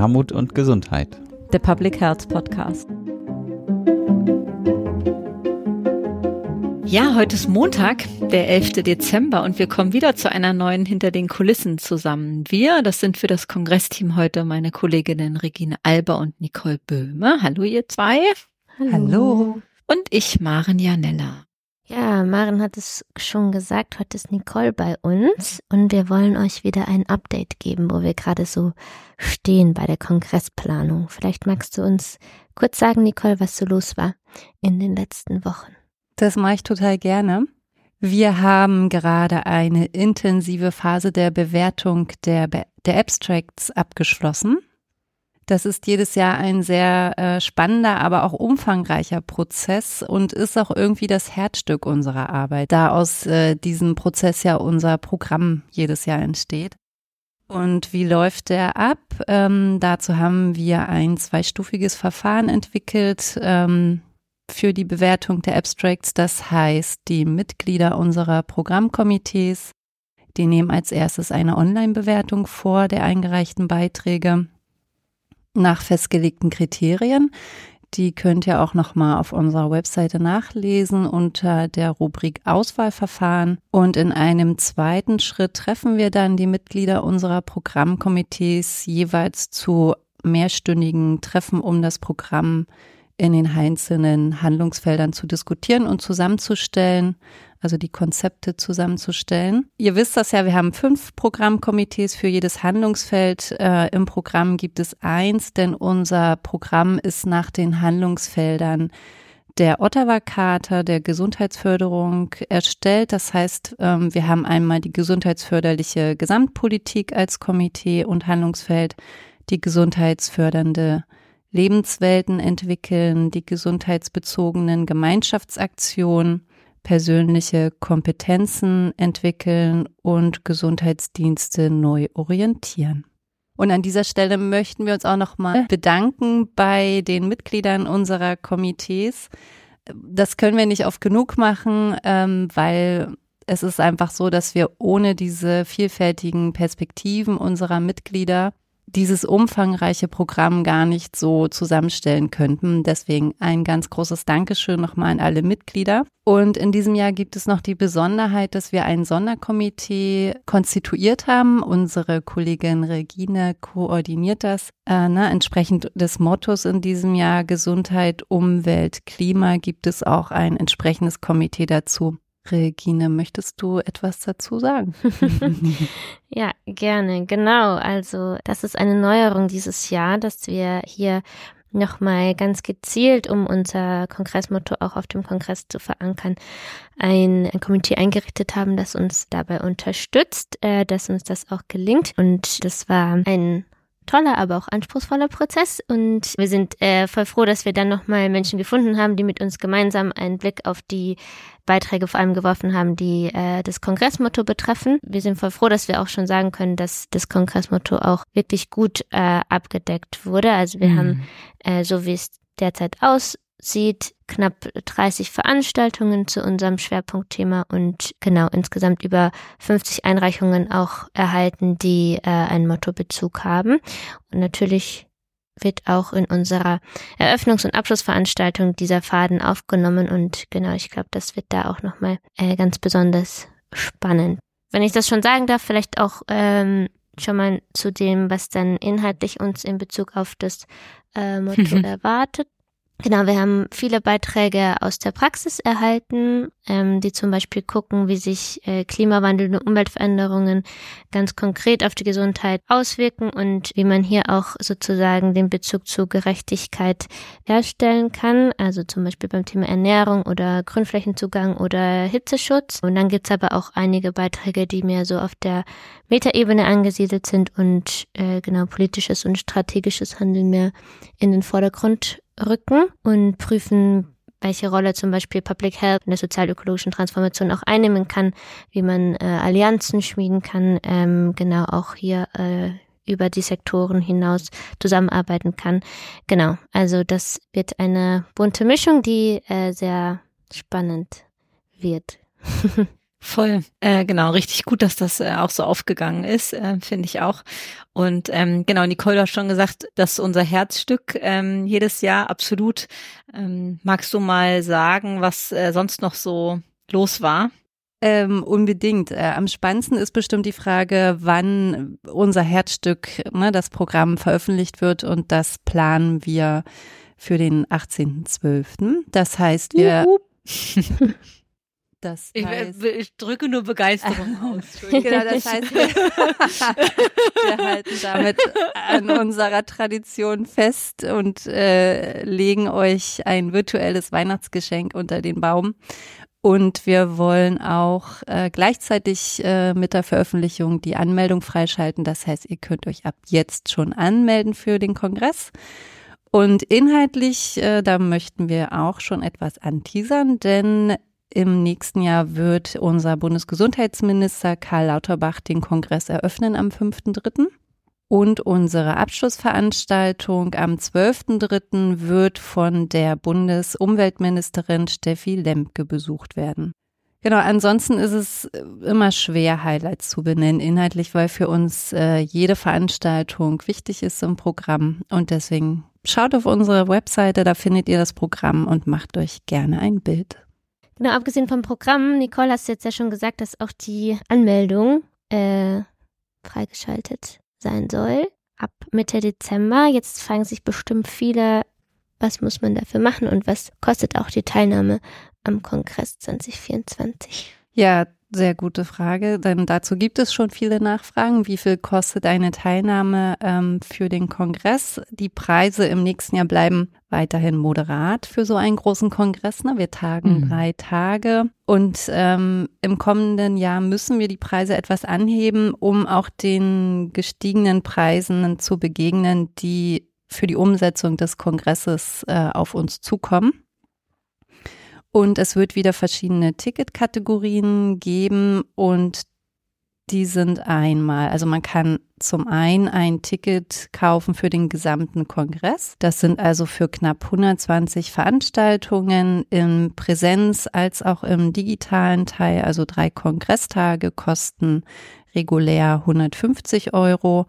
Armut und Gesundheit. Der Public Health Podcast. Ja, heute ist Montag, der 11. Dezember und wir kommen wieder zu einer neuen Hinter den Kulissen zusammen. Wir, das sind für das Kongressteam heute meine Kolleginnen Regine Alber und Nicole Böhme. Hallo ihr zwei. Hallo. Hallo. Und ich, Maren Janella. Ja, Maren hat es schon gesagt, heute ist Nicole bei uns und wir wollen euch wieder ein Update geben, wo wir gerade so stehen bei der Kongressplanung. Vielleicht magst du uns kurz sagen, Nicole, was so los war in den letzten Wochen. Das mache ich total gerne. Wir haben gerade eine intensive Phase der Bewertung der, der Abstracts abgeschlossen. Das ist jedes Jahr ein sehr äh, spannender, aber auch umfangreicher Prozess und ist auch irgendwie das Herzstück unserer Arbeit, da aus äh, diesem Prozess ja unser Programm jedes Jahr entsteht. Und wie läuft der ab? Ähm, dazu haben wir ein zweistufiges Verfahren entwickelt ähm, für die Bewertung der Abstracts. Das heißt, die Mitglieder unserer Programmkomitees, die nehmen als erstes eine Online-Bewertung vor der eingereichten Beiträge nach festgelegten Kriterien. Die könnt ihr auch nochmal auf unserer Webseite nachlesen unter der Rubrik Auswahlverfahren. Und in einem zweiten Schritt treffen wir dann die Mitglieder unserer Programmkomitees jeweils zu mehrstündigen Treffen, um das Programm in den einzelnen Handlungsfeldern zu diskutieren und zusammenzustellen, also die Konzepte zusammenzustellen. Ihr wisst das ja, wir haben fünf Programmkomitees für jedes Handlungsfeld. Äh, Im Programm gibt es eins, denn unser Programm ist nach den Handlungsfeldern der Ottawa-Charta der Gesundheitsförderung erstellt. Das heißt, ähm, wir haben einmal die gesundheitsförderliche Gesamtpolitik als Komitee und Handlungsfeld, die gesundheitsfördernde Lebenswelten entwickeln, die gesundheitsbezogenen Gemeinschaftsaktionen, persönliche Kompetenzen entwickeln und Gesundheitsdienste neu orientieren. Und an dieser Stelle möchten wir uns auch nochmal bedanken bei den Mitgliedern unserer Komitees. Das können wir nicht oft genug machen, ähm, weil es ist einfach so, dass wir ohne diese vielfältigen Perspektiven unserer Mitglieder dieses umfangreiche Programm gar nicht so zusammenstellen könnten. Deswegen ein ganz großes Dankeschön nochmal an alle Mitglieder. Und in diesem Jahr gibt es noch die Besonderheit, dass wir ein Sonderkomitee konstituiert haben. Unsere Kollegin Regine koordiniert das. Äh, ne, entsprechend des Mottos in diesem Jahr Gesundheit, Umwelt, Klima gibt es auch ein entsprechendes Komitee dazu. Regine, möchtest du etwas dazu sagen? ja, gerne. Genau. Also, das ist eine Neuerung dieses Jahr, dass wir hier nochmal ganz gezielt, um unser Kongressmotto auch auf dem Kongress zu verankern, ein, ein Komitee eingerichtet haben, das uns dabei unterstützt, äh, dass uns das auch gelingt. Und das war ein toller, aber auch anspruchsvoller Prozess. Und wir sind äh, voll froh, dass wir dann nochmal Menschen gefunden haben, die mit uns gemeinsam einen Blick auf die Beiträge vor allem geworfen haben, die äh, das Kongressmotto betreffen. Wir sind voll froh, dass wir auch schon sagen können, dass das Kongressmotto auch wirklich gut äh, abgedeckt wurde. Also wir mhm. haben, äh, so wie es derzeit aus sieht knapp 30 Veranstaltungen zu unserem Schwerpunktthema und genau insgesamt über 50 Einreichungen auch erhalten, die äh, einen Mottobezug haben. Und natürlich wird auch in unserer Eröffnungs- und Abschlussveranstaltung dieser Faden aufgenommen und genau, ich glaube, das wird da auch nochmal äh, ganz besonders spannend. Wenn ich das schon sagen darf, vielleicht auch ähm, schon mal zu dem, was dann inhaltlich uns in Bezug auf das äh, Motto erwartet. Genau, wir haben viele Beiträge aus der Praxis erhalten, ähm, die zum Beispiel gucken, wie sich äh, Klimawandel und Umweltveränderungen ganz konkret auf die Gesundheit auswirken und wie man hier auch sozusagen den Bezug zu Gerechtigkeit herstellen kann, also zum Beispiel beim Thema Ernährung oder Grünflächenzugang oder Hitzeschutz. Und dann gibt's aber auch einige Beiträge, die mehr so auf der Metaebene angesiedelt sind und äh, genau politisches und strategisches Handeln mehr in den Vordergrund rücken und prüfen, welche Rolle zum Beispiel Public Health in der sozialökologischen Transformation auch einnehmen kann, wie man äh, Allianzen schmieden kann, ähm, genau auch hier äh, über die Sektoren hinaus zusammenarbeiten kann. Genau, also das wird eine bunte Mischung, die äh, sehr spannend wird. Voll, äh, genau, richtig gut, dass das äh, auch so aufgegangen ist, äh, finde ich auch. Und ähm, genau, Nicole hat schon gesagt, das ist unser Herzstück ähm, jedes Jahr, absolut. Ähm, magst du mal sagen, was äh, sonst noch so los war? Ähm, unbedingt. Äh, am spannendsten ist bestimmt die Frage, wann unser Herzstück, ne, das Programm veröffentlicht wird und das planen wir für den 18.12. Das heißt, wir Das ich, heißt, ich, drücke nur Begeisterung aus. genau, das heißt, wir, wir, halten damit an unserer Tradition fest und äh, legen euch ein virtuelles Weihnachtsgeschenk unter den Baum. Und wir wollen auch äh, gleichzeitig äh, mit der Veröffentlichung die Anmeldung freischalten. Das heißt, ihr könnt euch ab jetzt schon anmelden für den Kongress. Und inhaltlich, äh, da möchten wir auch schon etwas anteasern, denn im nächsten Jahr wird unser Bundesgesundheitsminister Karl Lauterbach den Kongress eröffnen am 5.3. Und unsere Abschlussveranstaltung am 12.3. wird von der Bundesumweltministerin Steffi Lemke besucht werden. Genau, ansonsten ist es immer schwer, Highlights zu benennen, inhaltlich, weil für uns äh, jede Veranstaltung wichtig ist im Programm. Und deswegen schaut auf unsere Webseite, da findet ihr das Programm und macht euch gerne ein Bild. Genau, abgesehen vom Programm, Nicole hast jetzt ja schon gesagt, dass auch die Anmeldung äh, freigeschaltet sein soll. Ab Mitte Dezember. Jetzt fragen sich bestimmt viele, was muss man dafür machen und was kostet auch die Teilnahme am Kongress 2024? Ja, sehr gute Frage, denn dazu gibt es schon viele Nachfragen. Wie viel kostet eine Teilnahme ähm, für den Kongress? Die Preise im nächsten Jahr bleiben weiterhin moderat für so einen großen Kongress. Ne? Wir tagen mhm. drei Tage und ähm, im kommenden Jahr müssen wir die Preise etwas anheben, um auch den gestiegenen Preisen zu begegnen, die für die Umsetzung des Kongresses äh, auf uns zukommen. Und es wird wieder verschiedene Ticketkategorien geben und die sind einmal, also man kann zum einen ein Ticket kaufen für den gesamten Kongress. Das sind also für knapp 120 Veranstaltungen in Präsenz als auch im digitalen Teil. Also drei Kongresstage kosten regulär 150 Euro.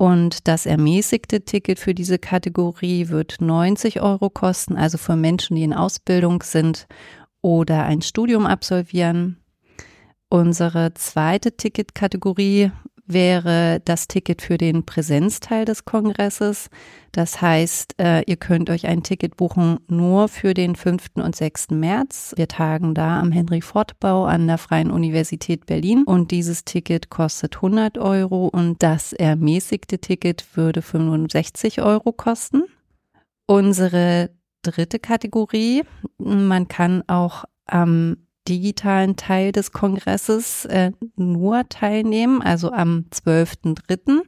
Und das ermäßigte Ticket für diese Kategorie wird 90 Euro kosten, also für Menschen, die in Ausbildung sind oder ein Studium absolvieren. Unsere zweite Ticketkategorie wäre das Ticket für den Präsenzteil des Kongresses. Das heißt, äh, ihr könnt euch ein Ticket buchen nur für den 5. und 6. März. Wir tagen da am Henry-Ford-Bau an der Freien Universität Berlin und dieses Ticket kostet 100 Euro und das ermäßigte Ticket würde 65 Euro kosten. Unsere dritte Kategorie, man kann auch am digitalen Teil des Kongresses äh, nur teilnehmen, also am 12.03.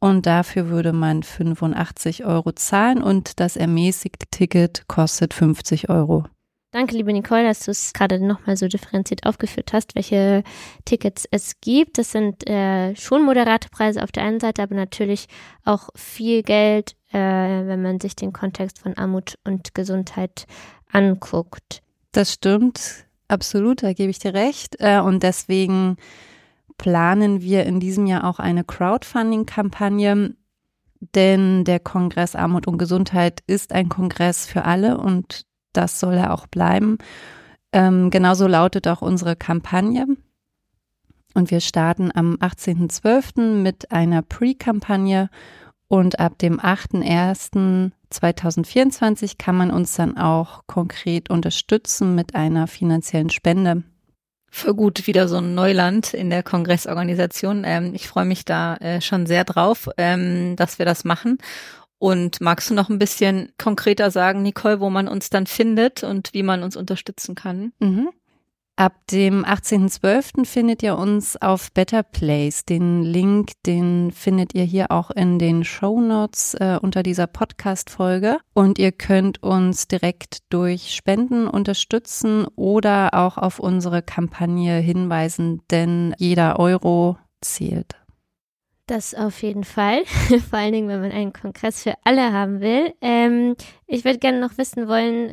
Und dafür würde man 85 Euro zahlen und das ermäßigte Ticket kostet 50 Euro. Danke, liebe Nicole, dass du es gerade nochmal so differenziert aufgeführt hast, welche Tickets es gibt. Das sind äh, schon moderate Preise auf der einen Seite, aber natürlich auch viel Geld, äh, wenn man sich den Kontext von Armut und Gesundheit anguckt. Das stimmt. Absolut, da gebe ich dir recht. Äh, und deswegen planen wir in diesem Jahr auch eine Crowdfunding-Kampagne, denn der Kongress Armut und Gesundheit ist ein Kongress für alle und das soll er auch bleiben. Ähm, genauso lautet auch unsere Kampagne. Und wir starten am 18.12. mit einer Pre-Kampagne und ab dem 8.1.2024 kann man uns dann auch konkret unterstützen mit einer finanziellen Spende. Für gut wieder so ein Neuland in der Kongressorganisation. Ähm, ich freue mich da äh, schon sehr drauf, ähm, dass wir das machen. Und magst du noch ein bisschen konkreter sagen, Nicole, wo man uns dann findet und wie man uns unterstützen kann? Mhm. Ab dem 18.12. findet ihr uns auf Better Place. Den Link, den findet ihr hier auch in den Show Notes äh, unter dieser Podcast-Folge. Und ihr könnt uns direkt durch Spenden unterstützen oder auch auf unsere Kampagne hinweisen, denn jeder Euro zählt. Das auf jeden Fall. Vor allen Dingen, wenn man einen Kongress für alle haben will. Ähm, ich würde gerne noch wissen wollen,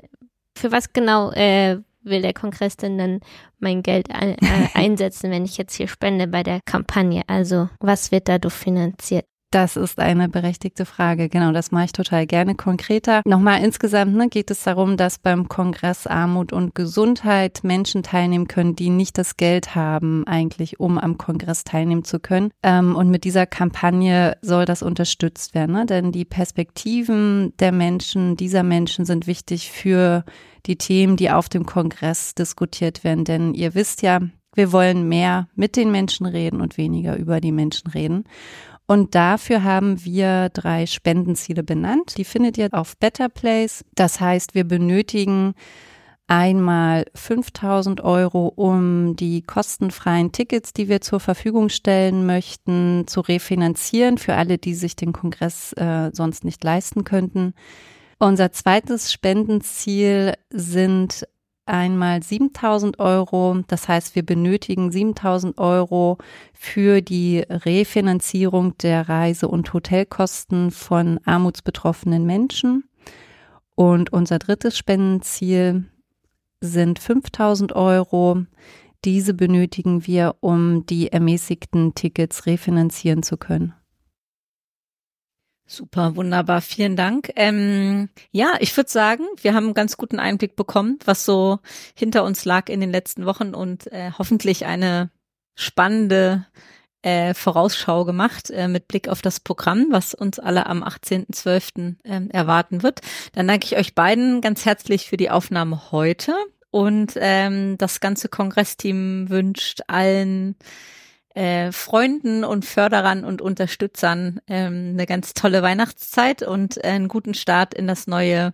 für was genau äh, will der Kongress denn dann mein Geld äh, einsetzen, wenn ich jetzt hier spende bei der Kampagne? Also was wird dadurch finanziert? Das ist eine berechtigte Frage. Genau, das mache ich total gerne konkreter. Nochmal insgesamt ne, geht es darum, dass beim Kongress Armut und Gesundheit Menschen teilnehmen können, die nicht das Geld haben, eigentlich, um am Kongress teilnehmen zu können. Ähm, und mit dieser Kampagne soll das unterstützt werden, ne? denn die Perspektiven der Menschen, dieser Menschen sind wichtig für die Themen, die auf dem Kongress diskutiert werden. Denn ihr wisst ja, wir wollen mehr mit den Menschen reden und weniger über die Menschen reden. Und dafür haben wir drei Spendenziele benannt. Die findet ihr auf Better Place. Das heißt, wir benötigen einmal 5000 Euro, um die kostenfreien Tickets, die wir zur Verfügung stellen möchten, zu refinanzieren für alle, die sich den Kongress äh, sonst nicht leisten könnten. Unser zweites Spendenziel sind einmal 7000 Euro. Das heißt, wir benötigen 7000 Euro für die Refinanzierung der Reise- und Hotelkosten von armutsbetroffenen Menschen. Und unser drittes Spendenziel sind 5000 Euro. Diese benötigen wir, um die ermäßigten Tickets refinanzieren zu können. Super, wunderbar, vielen Dank. Ähm, ja, ich würde sagen, wir haben einen ganz guten Einblick bekommen, was so hinter uns lag in den letzten Wochen und äh, hoffentlich eine spannende äh, Vorausschau gemacht äh, mit Blick auf das Programm, was uns alle am 18.12. Ähm, erwarten wird. Dann danke ich euch beiden ganz herzlich für die Aufnahme heute und ähm, das ganze Kongressteam wünscht allen äh, Freunden und Förderern und Unterstützern ähm, eine ganz tolle Weihnachtszeit und äh, einen guten Start in das neue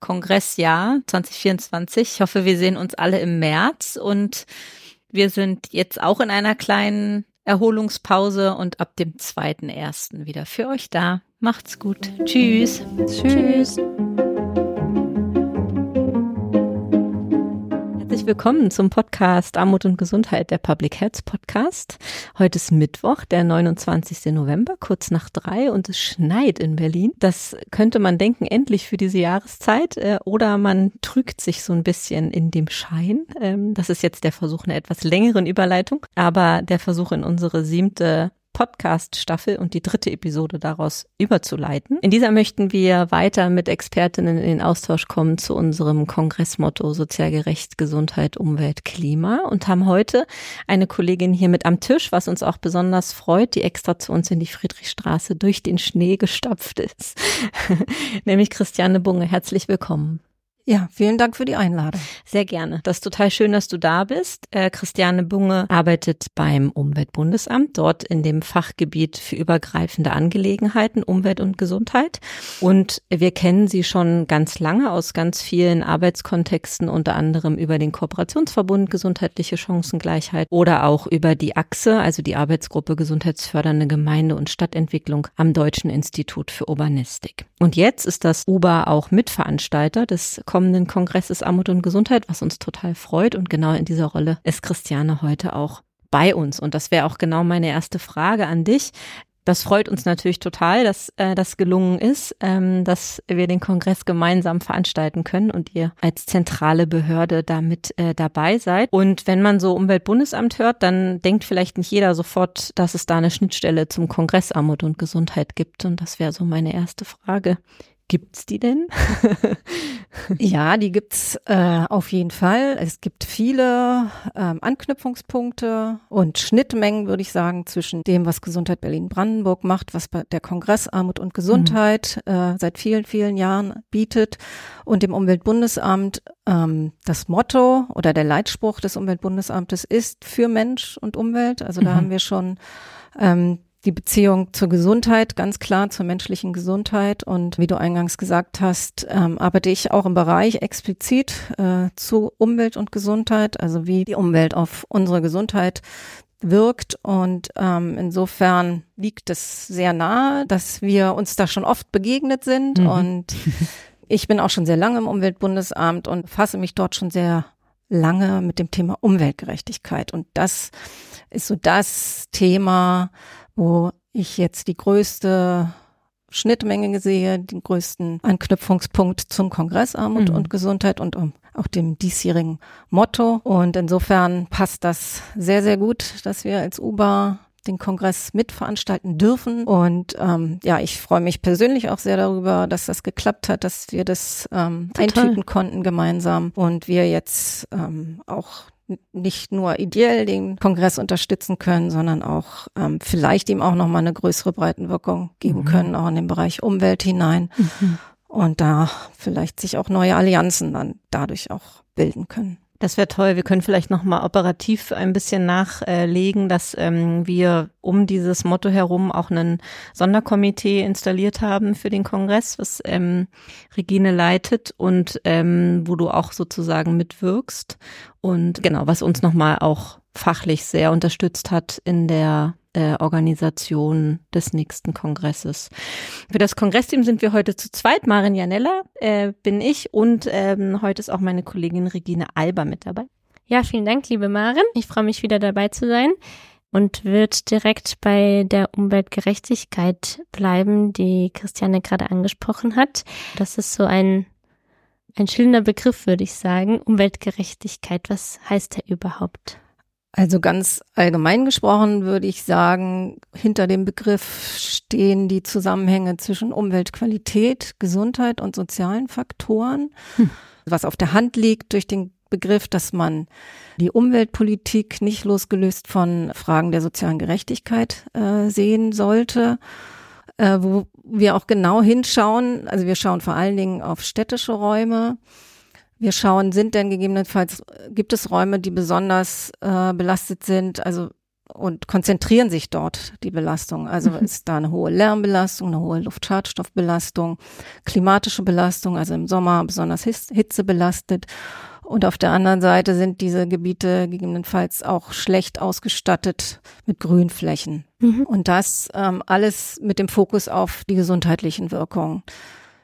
Kongressjahr 2024. Ich hoffe, wir sehen uns alle im März und wir sind jetzt auch in einer kleinen Erholungspause und ab dem 2.1. wieder für euch da. Macht's gut. Tschüss. Tschüss. Tschüss. Herzlich willkommen zum Podcast Armut und Gesundheit, der Public Health Podcast. Heute ist Mittwoch, der 29. November, kurz nach drei und es schneit in Berlin. Das könnte man denken, endlich für diese Jahreszeit äh, oder man trügt sich so ein bisschen in dem Schein. Ähm, das ist jetzt der Versuch einer etwas längeren Überleitung, aber der Versuch in unsere siebte Podcast-Staffel und die dritte Episode daraus überzuleiten. In dieser möchten wir weiter mit Expertinnen in den Austausch kommen zu unserem Kongressmotto Sozial gerecht, Gesundheit, Umwelt, Klima und haben heute eine Kollegin hier mit am Tisch, was uns auch besonders freut, die extra zu uns in die Friedrichstraße durch den Schnee gestapft ist, nämlich Christiane Bunge. Herzlich willkommen. Ja, vielen Dank für die Einladung. Sehr gerne. Das ist total schön, dass du da bist. Äh, Christiane Bunge arbeitet beim Umweltbundesamt, dort in dem Fachgebiet für übergreifende Angelegenheiten, Umwelt und Gesundheit. Und wir kennen sie schon ganz lange aus ganz vielen Arbeitskontexten, unter anderem über den Kooperationsverbund Gesundheitliche Chancengleichheit oder auch über die Achse, also die Arbeitsgruppe Gesundheitsfördernde Gemeinde- und Stadtentwicklung am Deutschen Institut für Urbanistik. Und jetzt ist das UBA auch Mitveranstalter des kommenden Kongresses Armut und Gesundheit, was uns total freut. Und genau in dieser Rolle ist Christiane heute auch bei uns. Und das wäre auch genau meine erste Frage an dich. Das freut uns natürlich total, dass äh, das gelungen ist, ähm, dass wir den Kongress gemeinsam veranstalten können und ihr als zentrale Behörde damit äh, dabei seid. Und wenn man so Umweltbundesamt hört, dann denkt vielleicht nicht jeder sofort, dass es da eine Schnittstelle zum Kongress Armut und Gesundheit gibt. Und das wäre so meine erste Frage. Gibt's die denn? ja, die gibt's äh, auf jeden Fall. Es gibt viele ähm, Anknüpfungspunkte und Schnittmengen, würde ich sagen, zwischen dem, was Gesundheit Berlin-Brandenburg macht, was der Kongress Armut und Gesundheit mhm. äh, seit vielen, vielen Jahren bietet und dem Umweltbundesamt. Ähm, das Motto oder der Leitspruch des Umweltbundesamtes ist für Mensch und Umwelt. Also da mhm. haben wir schon ähm, die Beziehung zur Gesundheit, ganz klar zur menschlichen Gesundheit. Und wie du eingangs gesagt hast, ähm, arbeite ich auch im Bereich explizit äh, zu Umwelt und Gesundheit, also wie die Umwelt auf unsere Gesundheit wirkt. Und ähm, insofern liegt es sehr nahe, dass wir uns da schon oft begegnet sind. Mhm. Und ich bin auch schon sehr lange im Umweltbundesamt und fasse mich dort schon sehr lange mit dem Thema Umweltgerechtigkeit. Und das ist so das Thema, wo ich jetzt die größte Schnittmenge sehe, den größten Anknüpfungspunkt zum Kongress Armut mhm. und Gesundheit und um auch dem diesjährigen Motto. Und insofern passt das sehr, sehr gut, dass wir als UBA den Kongress mitveranstalten dürfen. Und ähm, ja, ich freue mich persönlich auch sehr darüber, dass das geklappt hat, dass wir das ähm, eintüten konnten gemeinsam und wir jetzt ähm, auch nicht nur ideell den Kongress unterstützen können, sondern auch ähm, vielleicht ihm auch nochmal eine größere Breitenwirkung geben mhm. können, auch in den Bereich Umwelt hinein. Mhm. Und da vielleicht sich auch neue Allianzen dann dadurch auch bilden können. Das wäre toll. Wir können vielleicht nochmal operativ ein bisschen nachlegen, dass ähm, wir um dieses Motto herum auch einen Sonderkomitee installiert haben für den Kongress, was ähm, Regine leitet und ähm, wo du auch sozusagen mitwirkst. Und genau, was uns nochmal auch fachlich sehr unterstützt hat in der äh, Organisation des nächsten Kongresses. Für das Kongressteam sind wir heute zu zweit. Marin Janella äh, bin ich und ähm, heute ist auch meine Kollegin Regine Alber mit dabei. Ja, vielen Dank, liebe Marin. Ich freue mich wieder dabei zu sein und wird direkt bei der Umweltgerechtigkeit bleiben, die Christiane gerade angesprochen hat. Das ist so ein ein schillernder Begriff, würde ich sagen. Umweltgerechtigkeit. Was heißt der überhaupt? Also ganz allgemein gesprochen würde ich sagen, hinter dem Begriff stehen die Zusammenhänge zwischen Umweltqualität, Gesundheit und sozialen Faktoren, hm. was auf der Hand liegt durch den Begriff, dass man die Umweltpolitik nicht losgelöst von Fragen der sozialen Gerechtigkeit äh, sehen sollte, äh, wo wir auch genau hinschauen. Also wir schauen vor allen Dingen auf städtische Räume wir schauen, sind denn gegebenenfalls, gibt es Räume, die besonders äh, belastet sind, also und konzentrieren sich dort die Belastung. Also mhm. ist da eine hohe Lärmbelastung, eine hohe Luftschadstoffbelastung, klimatische Belastung, also im Sommer besonders Hitze belastet. Und auf der anderen Seite sind diese Gebiete gegebenenfalls auch schlecht ausgestattet mit Grünflächen. Mhm. Und das ähm, alles mit dem Fokus auf die gesundheitlichen Wirkungen.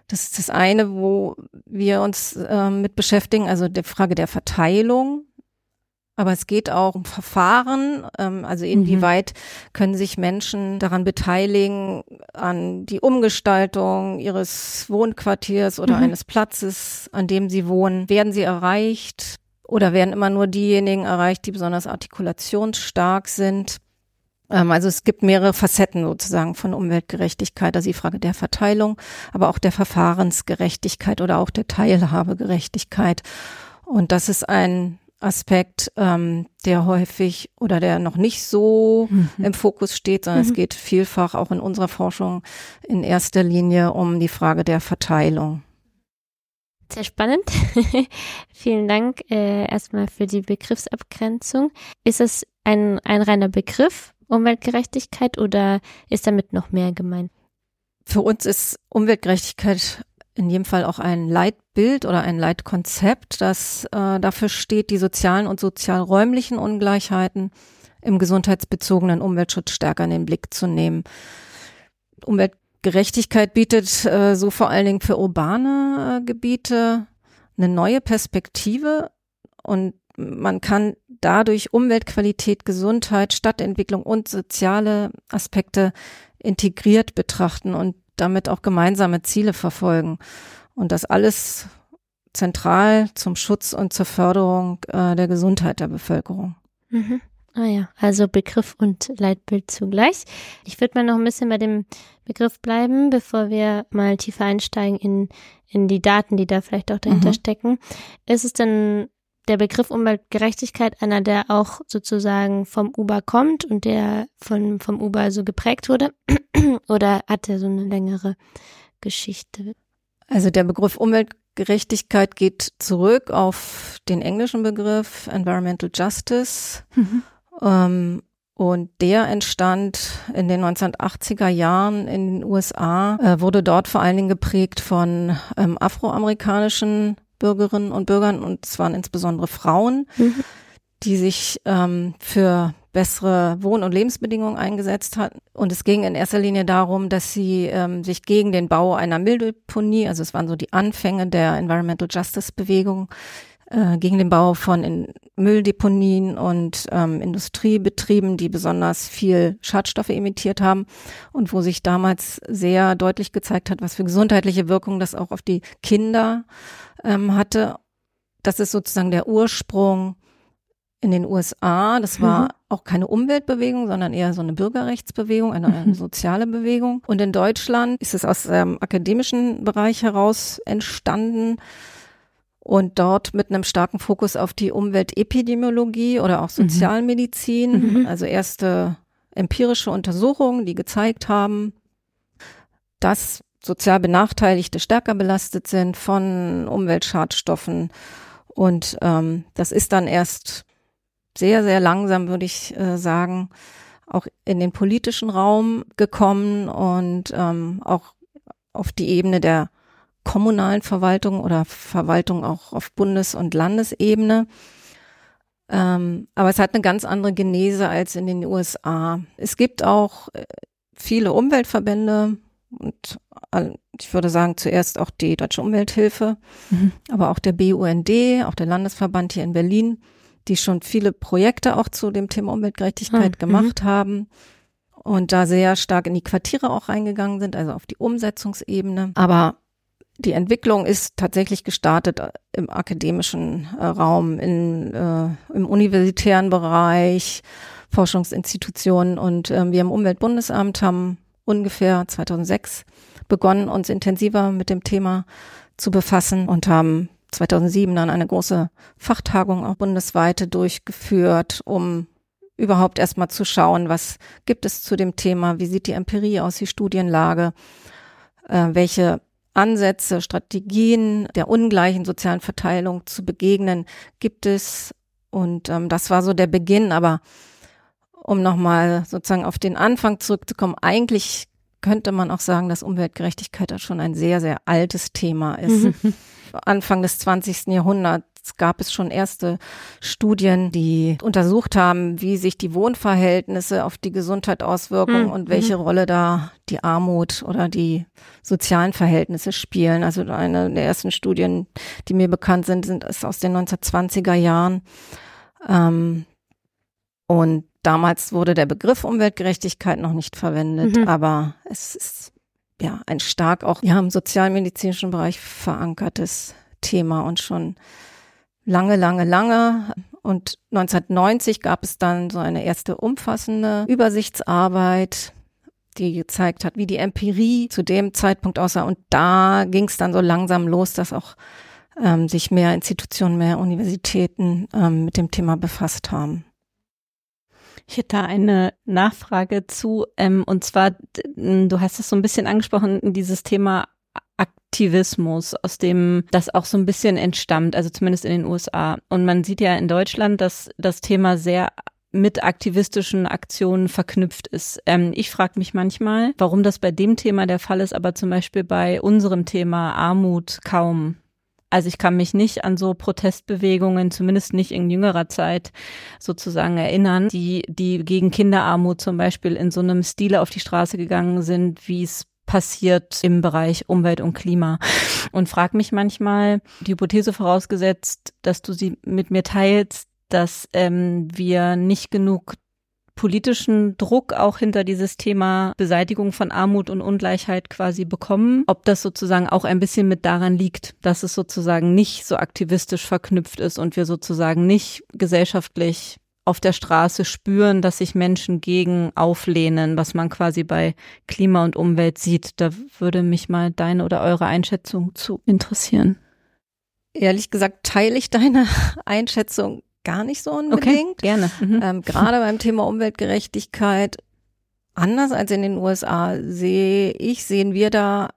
Das ist das eine, wo wir uns äh, mit beschäftigen, also der Frage der Verteilung. Aber es geht auch um Verfahren, ähm, also mhm. inwieweit mhm. können sich Menschen daran beteiligen, an die Umgestaltung ihres Wohnquartiers oder mhm. eines Platzes, an dem sie wohnen. Werden sie erreicht oder werden immer nur diejenigen erreicht, die besonders artikulationsstark sind? Ähm, also es gibt mehrere Facetten sozusagen von Umweltgerechtigkeit, also die Frage der Verteilung, aber auch der Verfahrensgerechtigkeit oder auch der Teilhabegerechtigkeit. Und das ist ein Aspekt, ähm, der häufig oder der noch nicht so mhm. im Fokus steht, sondern mhm. es geht vielfach auch in unserer Forschung in erster Linie um die Frage der Verteilung. Sehr spannend. Vielen Dank äh, erstmal für die Begriffsabgrenzung. Ist es ein, ein reiner Begriff Umweltgerechtigkeit oder ist damit noch mehr gemeint? Für uns ist Umweltgerechtigkeit in jedem Fall auch ein Leitbild oder ein Leitkonzept, das äh, dafür steht, die sozialen und sozialräumlichen Ungleichheiten im gesundheitsbezogenen Umweltschutz stärker in den Blick zu nehmen. Umweltgerechtigkeit bietet äh, so vor allen Dingen für urbane äh, Gebiete eine neue Perspektive und man kann dadurch Umweltqualität, Gesundheit, Stadtentwicklung und soziale Aspekte integriert betrachten und damit auch gemeinsame Ziele verfolgen. Und das alles zentral zum Schutz und zur Förderung äh, der Gesundheit der Bevölkerung. Mhm. Ah ja, also Begriff und Leitbild zugleich. Ich würde mal noch ein bisschen bei dem Begriff bleiben, bevor wir mal tiefer einsteigen in, in die Daten, die da vielleicht auch dahinter mhm. stecken. Ist es denn der Begriff Umweltgerechtigkeit einer, der auch sozusagen vom Uber kommt und der von, vom Uber so geprägt wurde? Oder hat er so eine längere Geschichte? Also der Begriff Umweltgerechtigkeit geht zurück auf den englischen Begriff Environmental Justice. Mhm. Ähm, und der entstand in den 1980er Jahren in den USA, äh, wurde dort vor allen Dingen geprägt von ähm, afroamerikanischen Bürgerinnen und Bürgern, und es waren insbesondere Frauen, mhm. die sich ähm, für bessere Wohn- und Lebensbedingungen eingesetzt hatten. Und es ging in erster Linie darum, dass sie ähm, sich gegen den Bau einer Mülldeponie, also es waren so die Anfänge der Environmental Justice Bewegung, äh, gegen den Bau von in Mülldeponien und ähm, Industriebetrieben, die besonders viel Schadstoffe emittiert haben und wo sich damals sehr deutlich gezeigt hat, was für gesundheitliche Wirkungen das auch auf die Kinder ähm, hatte. das ist sozusagen der Ursprung in den USA. Das war mhm. auch keine Umweltbewegung, sondern eher so eine Bürgerrechtsbewegung, eine, eine mhm. soziale Bewegung. Und in Deutschland ist es aus dem akademischen Bereich heraus entstanden und dort mit einem starken Fokus auf die Umweltepidemiologie oder auch mhm. Sozialmedizin, mhm. also erste empirische Untersuchungen, die gezeigt haben, dass sozial Benachteiligte stärker belastet sind von Umweltschadstoffen. Und ähm, das ist dann erst sehr, sehr langsam, würde ich äh, sagen, auch in den politischen Raum gekommen und ähm, auch auf die Ebene der kommunalen Verwaltung oder Verwaltung auch auf Bundes- und Landesebene. Ähm, aber es hat eine ganz andere Genese als in den USA. Es gibt auch äh, viele Umweltverbände und ich würde sagen zuerst auch die Deutsche Umwelthilfe, mhm. aber auch der BUND, auch der Landesverband hier in Berlin, die schon viele Projekte auch zu dem Thema Umweltgerechtigkeit mhm. gemacht haben und da sehr stark in die Quartiere auch reingegangen sind, also auf die Umsetzungsebene. Aber die Entwicklung ist tatsächlich gestartet äh, im akademischen äh, Raum, in, äh, im universitären Bereich, Forschungsinstitutionen und äh, wir im Umweltbundesamt haben ungefähr 2006 begonnen, uns intensiver mit dem Thema zu befassen und haben 2007 dann eine große Fachtagung auch bundesweite durchgeführt, um überhaupt erstmal zu schauen, was gibt es zu dem Thema, wie sieht die Empirie aus, die Studienlage, äh, welche Ansätze, Strategien der ungleichen sozialen Verteilung zu begegnen gibt es. Und ähm, das war so der Beginn. Aber um nochmal sozusagen auf den Anfang zurückzukommen, eigentlich könnte man auch sagen, dass Umweltgerechtigkeit schon ein sehr, sehr altes Thema ist. Mhm. Anfang des 20. Jahrhunderts gab es schon erste Studien, die untersucht haben, wie sich die Wohnverhältnisse auf die Gesundheit auswirken mhm. und welche Rolle da die Armut oder die sozialen Verhältnisse spielen. Also eine der ersten Studien, die mir bekannt sind, sind ist aus den 1920er Jahren. Ähm, und damals wurde der Begriff Umweltgerechtigkeit noch nicht verwendet, mhm. aber es ist ja ein stark auch ja im sozialmedizinischen Bereich verankertes Thema und schon lange, lange, lange. Und 1990 gab es dann so eine erste umfassende Übersichtsarbeit, die gezeigt hat, wie die Empirie zu dem Zeitpunkt aussah. Und da ging es dann so langsam los, dass auch ähm, sich mehr Institutionen, mehr Universitäten ähm, mit dem Thema befasst haben. Ich hätte da eine Nachfrage zu, ähm, und zwar, du hast es so ein bisschen angesprochen, dieses Thema Aktivismus, aus dem das auch so ein bisschen entstammt, also zumindest in den USA. Und man sieht ja in Deutschland, dass das Thema sehr mit aktivistischen Aktionen verknüpft ist. Ähm, ich frage mich manchmal, warum das bei dem Thema der Fall ist, aber zum Beispiel bei unserem Thema Armut kaum. Also ich kann mich nicht an so Protestbewegungen, zumindest nicht in jüngerer Zeit sozusagen erinnern, die, die gegen Kinderarmut zum Beispiel in so einem Stile auf die Straße gegangen sind, wie es passiert im Bereich Umwelt und Klima. Und frag mich manchmal, die Hypothese vorausgesetzt, dass du sie mit mir teilst, dass ähm, wir nicht genug politischen Druck auch hinter dieses Thema Beseitigung von Armut und Ungleichheit quasi bekommen. Ob das sozusagen auch ein bisschen mit daran liegt, dass es sozusagen nicht so aktivistisch verknüpft ist und wir sozusagen nicht gesellschaftlich auf der Straße spüren, dass sich Menschen gegen auflehnen, was man quasi bei Klima und Umwelt sieht. Da würde mich mal deine oder eure Einschätzung zu interessieren. Ehrlich gesagt teile ich deine Einschätzung gar nicht so unbedingt. Okay, gerne. Mhm. Ähm, gerade beim Thema Umweltgerechtigkeit, anders als in den USA, sehe ich, sehen wir da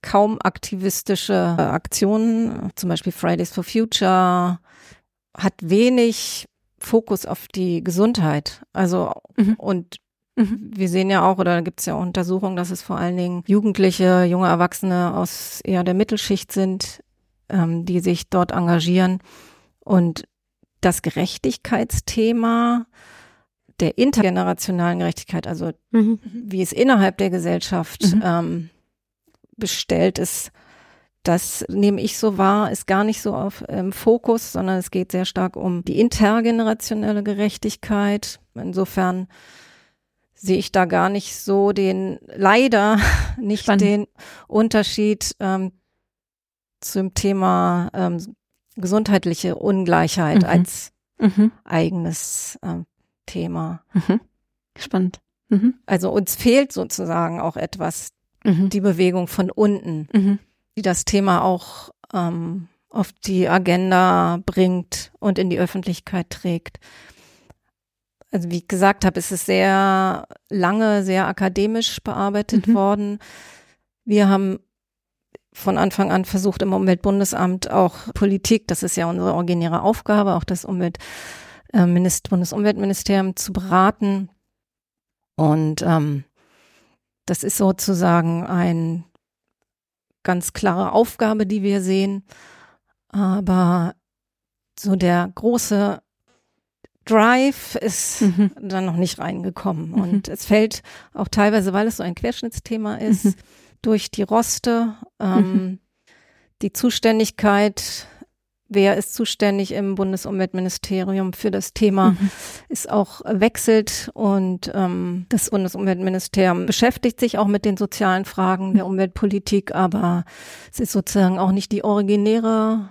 kaum aktivistische Aktionen. Zum Beispiel Fridays for Future hat wenig Fokus auf die Gesundheit. Also mhm. und mhm. wir sehen ja auch, oder da gibt es ja auch Untersuchungen, dass es vor allen Dingen Jugendliche, junge Erwachsene aus eher der Mittelschicht sind, ähm, die sich dort engagieren. Und das Gerechtigkeitsthema der intergenerationalen Gerechtigkeit, also mhm. wie es innerhalb der Gesellschaft mhm. ähm, bestellt ist, das nehme ich so wahr, ist gar nicht so auf ähm, Fokus, sondern es geht sehr stark um die intergenerationelle Gerechtigkeit. Insofern sehe ich da gar nicht so den, leider nicht Spannend. den Unterschied ähm, zum Thema ähm, gesundheitliche Ungleichheit Mhm. als Mhm. eigenes äh, Thema. Mhm. Spannend. Mhm. Also uns fehlt sozusagen auch etwas, Mhm. die Bewegung von unten, Mhm. Die das Thema auch ähm, auf die Agenda bringt und in die Öffentlichkeit trägt. Also wie ich gesagt habe, ist es sehr lange, sehr akademisch bearbeitet Mhm. worden. Wir haben von Anfang an versucht, im Umweltbundesamt auch Politik, das ist ja unsere originäre Aufgabe, auch das Umwelt, äh, Minist Bundesumweltministerium zu beraten. Und ähm, das ist sozusagen eine ganz klare Aufgabe, die wir sehen. Aber so der große Drive ist Mhm. dann noch nicht reingekommen. Mhm. Und es fällt auch teilweise, weil es so ein Querschnittsthema ist, Mhm. durch die Roste, ähm, die Zuständigkeit, wer ist zuständig im Bundesumweltministerium für das Thema, Mhm. ist auch wechselt und ähm, das Bundesumweltministerium beschäftigt sich auch mit den sozialen Fragen der Umweltpolitik, aber es ist sozusagen auch nicht die originäre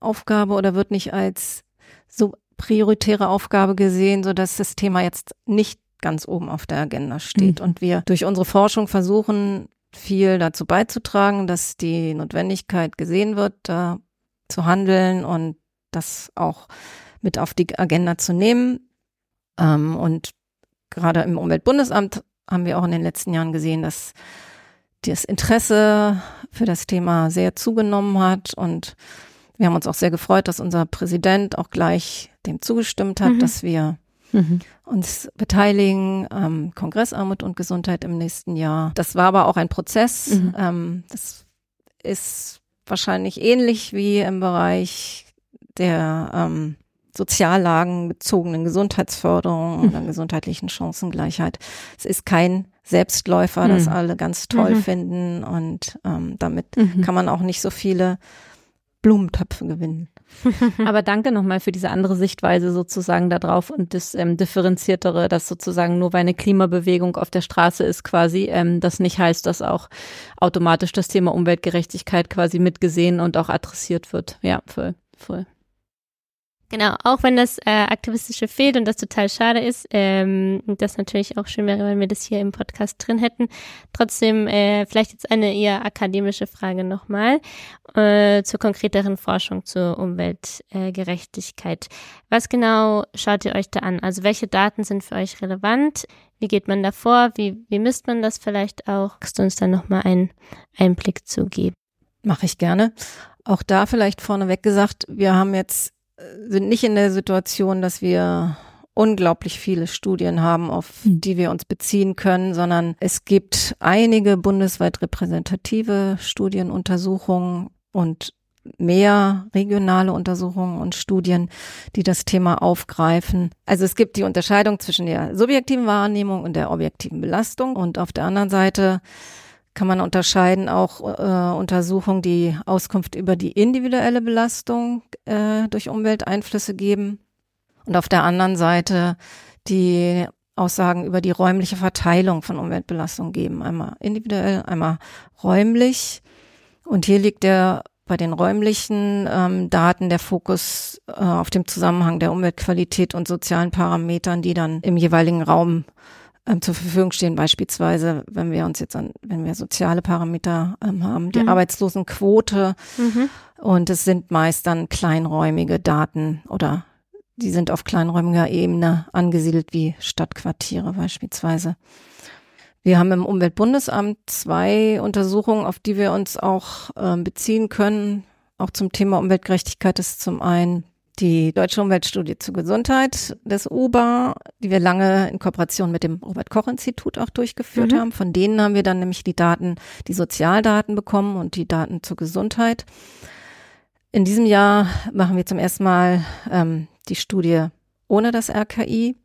Aufgabe oder wird nicht als so prioritäre Aufgabe gesehen, so dass das Thema jetzt nicht ganz oben auf der Agenda steht Mhm. und wir durch unsere Forschung versuchen, viel dazu beizutragen, dass die Notwendigkeit gesehen wird, da zu handeln und das auch mit auf die Agenda zu nehmen. Ähm, und gerade im Umweltbundesamt haben wir auch in den letzten Jahren gesehen, dass das Interesse für das Thema sehr zugenommen hat und wir haben uns auch sehr gefreut, dass unser Präsident auch gleich dem zugestimmt hat, Mhm. dass wir Mhm. uns beteiligen am Kongress Armut und Gesundheit im nächsten Jahr. Das war aber auch ein Prozess. Mhm. Ähm, das ist wahrscheinlich ähnlich wie im Bereich der ähm, soziallagenbezogenen Gesundheitsförderung Mhm. oder gesundheitlichen Chancengleichheit. Es ist kein Selbstläufer, das Mhm. alle ganz toll Mhm. finden und ähm, damit Mhm. kann man auch nicht so viele Blumentöpfe gewinnen. Aber danke nochmal für diese andere Sichtweise sozusagen da drauf und das ähm, differenziertere, dass sozusagen nur weil eine Klimabewegung auf der Straße ist quasi, ähm, das nicht heißt, dass auch automatisch das Thema Umweltgerechtigkeit quasi mitgesehen und auch adressiert wird. Ja, voll, voll. Genau, auch wenn das äh, Aktivistische fehlt und das total schade ist, ähm, das natürlich auch schön wäre, wenn wir das hier im Podcast drin hätten. Trotzdem äh, vielleicht jetzt eine eher akademische Frage nochmal äh, zur konkreteren Forschung zur Umweltgerechtigkeit. Äh. Was genau schaut ihr euch da an? Also welche Daten sind für euch relevant? Wie geht man da vor? Wie, wie misst man das vielleicht auch? Kannst du uns da nochmal einen Einblick zu geben? Mache ich gerne. Auch da vielleicht vorneweg gesagt, wir haben jetzt, sind nicht in der Situation, dass wir unglaublich viele Studien haben, auf Mhm. die wir uns beziehen können, sondern es gibt einige bundesweit repräsentative Studienuntersuchungen und mehr regionale Untersuchungen und Studien, die das Thema aufgreifen. Also es gibt die Unterscheidung zwischen der subjektiven Wahrnehmung und der objektiven Belastung und auf der anderen Seite kann man unterscheiden auch äh, Untersuchungen, die Auskunft über die individuelle Belastung äh, durch Umwelteinflüsse geben und auf der anderen Seite die Aussagen über die räumliche Verteilung von Umweltbelastung geben. Einmal individuell, einmal räumlich. Und hier liegt der bei den räumlichen ähm, Daten der Fokus äh, auf dem Zusammenhang der Umweltqualität und sozialen Parametern, die dann im jeweiligen Raum ähm, zur Verfügung stehen. Beispielsweise, wenn wir uns jetzt an, wenn wir soziale Parameter ähm, haben, die Mhm. Arbeitslosenquote Mhm. und es sind meist dann kleinräumige Daten oder die sind auf kleinräumiger Ebene angesiedelt wie Stadtquartiere beispielsweise. Wir haben im Umweltbundesamt zwei Untersuchungen, auf die wir uns auch ähm, beziehen können. Auch zum Thema Umweltgerechtigkeit ist zum einen die Deutsche Umweltstudie zur Gesundheit des UBA, die wir lange in Kooperation mit dem Robert-Koch-Institut auch durchgeführt Mhm. haben. Von denen haben wir dann nämlich die Daten, die Sozialdaten bekommen und die Daten zur Gesundheit. In diesem Jahr machen wir zum ersten Mal ähm, die Studie ohne das RKI.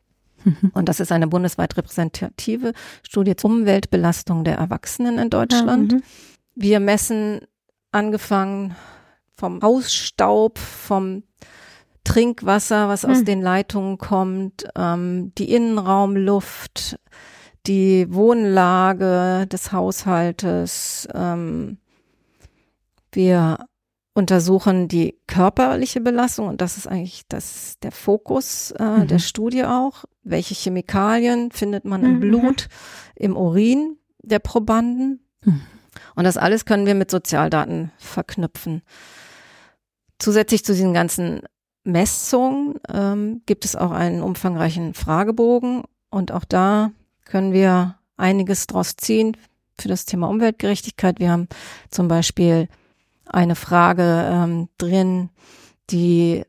Und das ist eine bundesweit repräsentative Studie zur Umweltbelastung der Erwachsenen in Deutschland. Mhm. Wir messen angefangen vom Hausstaub, vom Trinkwasser, was aus Hm. den Leitungen kommt, ähm, die Innenraumluft, die Wohnlage des Haushaltes. Ähm, wir untersuchen die körperliche Belastung und das ist eigentlich das, der Fokus äh, Mhm. der Studie auch. Welche Chemikalien findet man im Mhm. Blut, im Urin der Probanden? Mhm. Und das alles können wir mit Sozialdaten verknüpfen. Zusätzlich zu diesen ganzen Messungen ähm, gibt es auch einen umfangreichen Fragebogen und auch da können wir einiges draus ziehen für das Thema Umweltgerechtigkeit. Wir haben zum Beispiel eine Frage ähm, drin, die,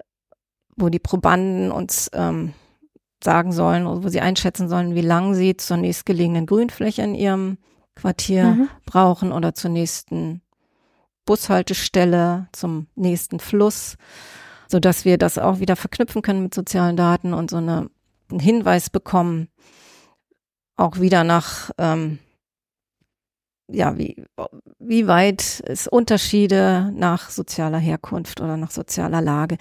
wo die Probanden uns ähm, sagen sollen, oder wo sie einschätzen sollen, wie lang sie zur nächstgelegenen Grünfläche in ihrem Quartier Mhm. brauchen oder zur nächsten Bushaltestelle, zum nächsten Fluss, so dass wir das auch wieder verknüpfen können mit sozialen Daten und so eine, einen Hinweis bekommen, auch wieder nach, ähm, ja, wie, wie weit es Unterschiede nach sozialer Herkunft oder nach sozialer Lage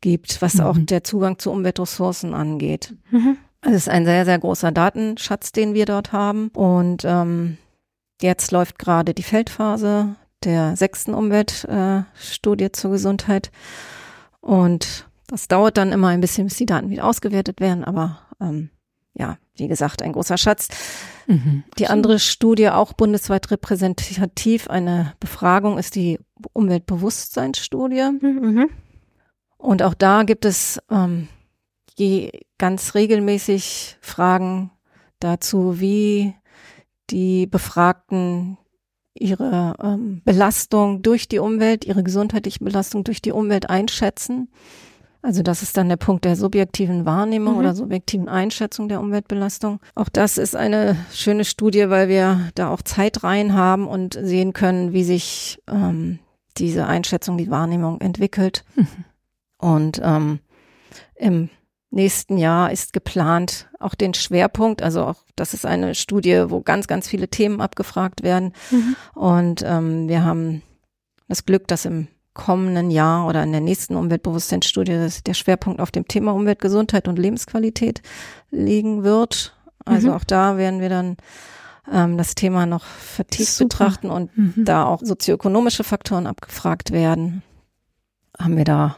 gibt, was auch Mhm. der Zugang zu Umweltressourcen angeht. Mhm. Es ist ein sehr, sehr großer Datenschatz, den wir dort haben. Und ähm, jetzt läuft gerade die Feldphase der sechsten Umweltstudie äh, zur Gesundheit. Und das dauert dann immer ein bisschen, bis die Daten wieder ausgewertet werden. Aber ähm, ja, wie gesagt, ein großer Schatz. Mhm. Die andere Studie, auch bundesweit repräsentativ, eine Befragung, ist die Umweltbewusstseinsstudie. Mhm. Und auch da gibt es ähm, je ganz regelmäßig Fragen dazu, wie die Befragten ihre ähm, Belastung durch die Umwelt, ihre gesundheitliche Belastung durch die Umwelt einschätzen. Also das ist dann der Punkt der subjektiven Wahrnehmung Mhm. oder subjektiven Einschätzung der Umweltbelastung. Auch das ist eine schöne Studie, weil wir da auch Zeitreihen haben und sehen können, wie sich ähm, diese Einschätzung, die Wahrnehmung entwickelt. Mhm. Und ähm, im nächsten Jahr ist geplant, auch den Schwerpunkt, also auch das ist eine Studie, wo ganz, ganz viele Themen abgefragt werden. Mhm. Und ähm, wir haben das Glück, dass im kommenden Jahr oder in der nächsten Umweltbewusstseinsstudie der Schwerpunkt auf dem Thema Umwelt, Gesundheit und Lebensqualität liegen wird. Also Mhm. auch da werden wir dann ähm, das Thema noch vertieft Super. betrachten und Mhm. da auch sozioökonomische Faktoren abgefragt werden, haben wir da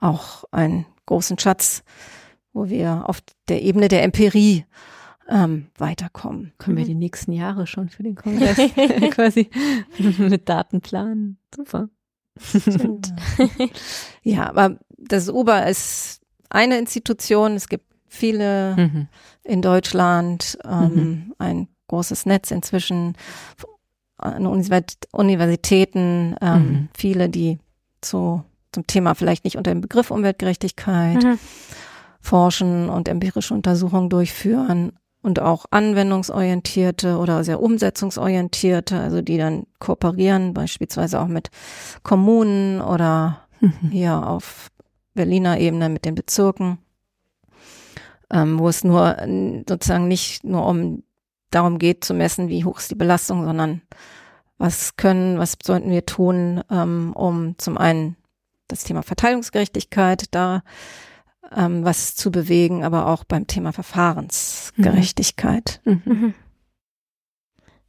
auch einen großen Schatz, wo wir auf der Ebene der Empirie ähm, weiterkommen. Können wir die nächsten Jahre schon für den Kongress quasi mit Daten planen. Super. Stimmt. Ja, aber das Uber ist eine Institution. Es gibt viele Mhm. in Deutschland, ähm, ein großes Netz inzwischen an Universität- Universitäten, ähm, Mhm. viele, die zu, zum Thema vielleicht nicht unter dem Begriff Umweltgerechtigkeit Mhm. Forschen und empirische Untersuchungen durchführen und auch anwendungsorientierte oder sehr umsetzungsorientierte, also die dann kooperieren, beispielsweise auch mit Kommunen oder Mhm. hier auf Berliner Ebene mit den Bezirken, ähm, wo es nur sozusagen nicht nur um darum geht zu messen, wie hoch ist die Belastung, sondern was können, was sollten wir tun, ähm, um zum einen das Thema Verteilungsgerechtigkeit da ähm, was zu bewegen, aber auch beim Thema Verfahrensgerechtigkeit. Mhm. Mhm.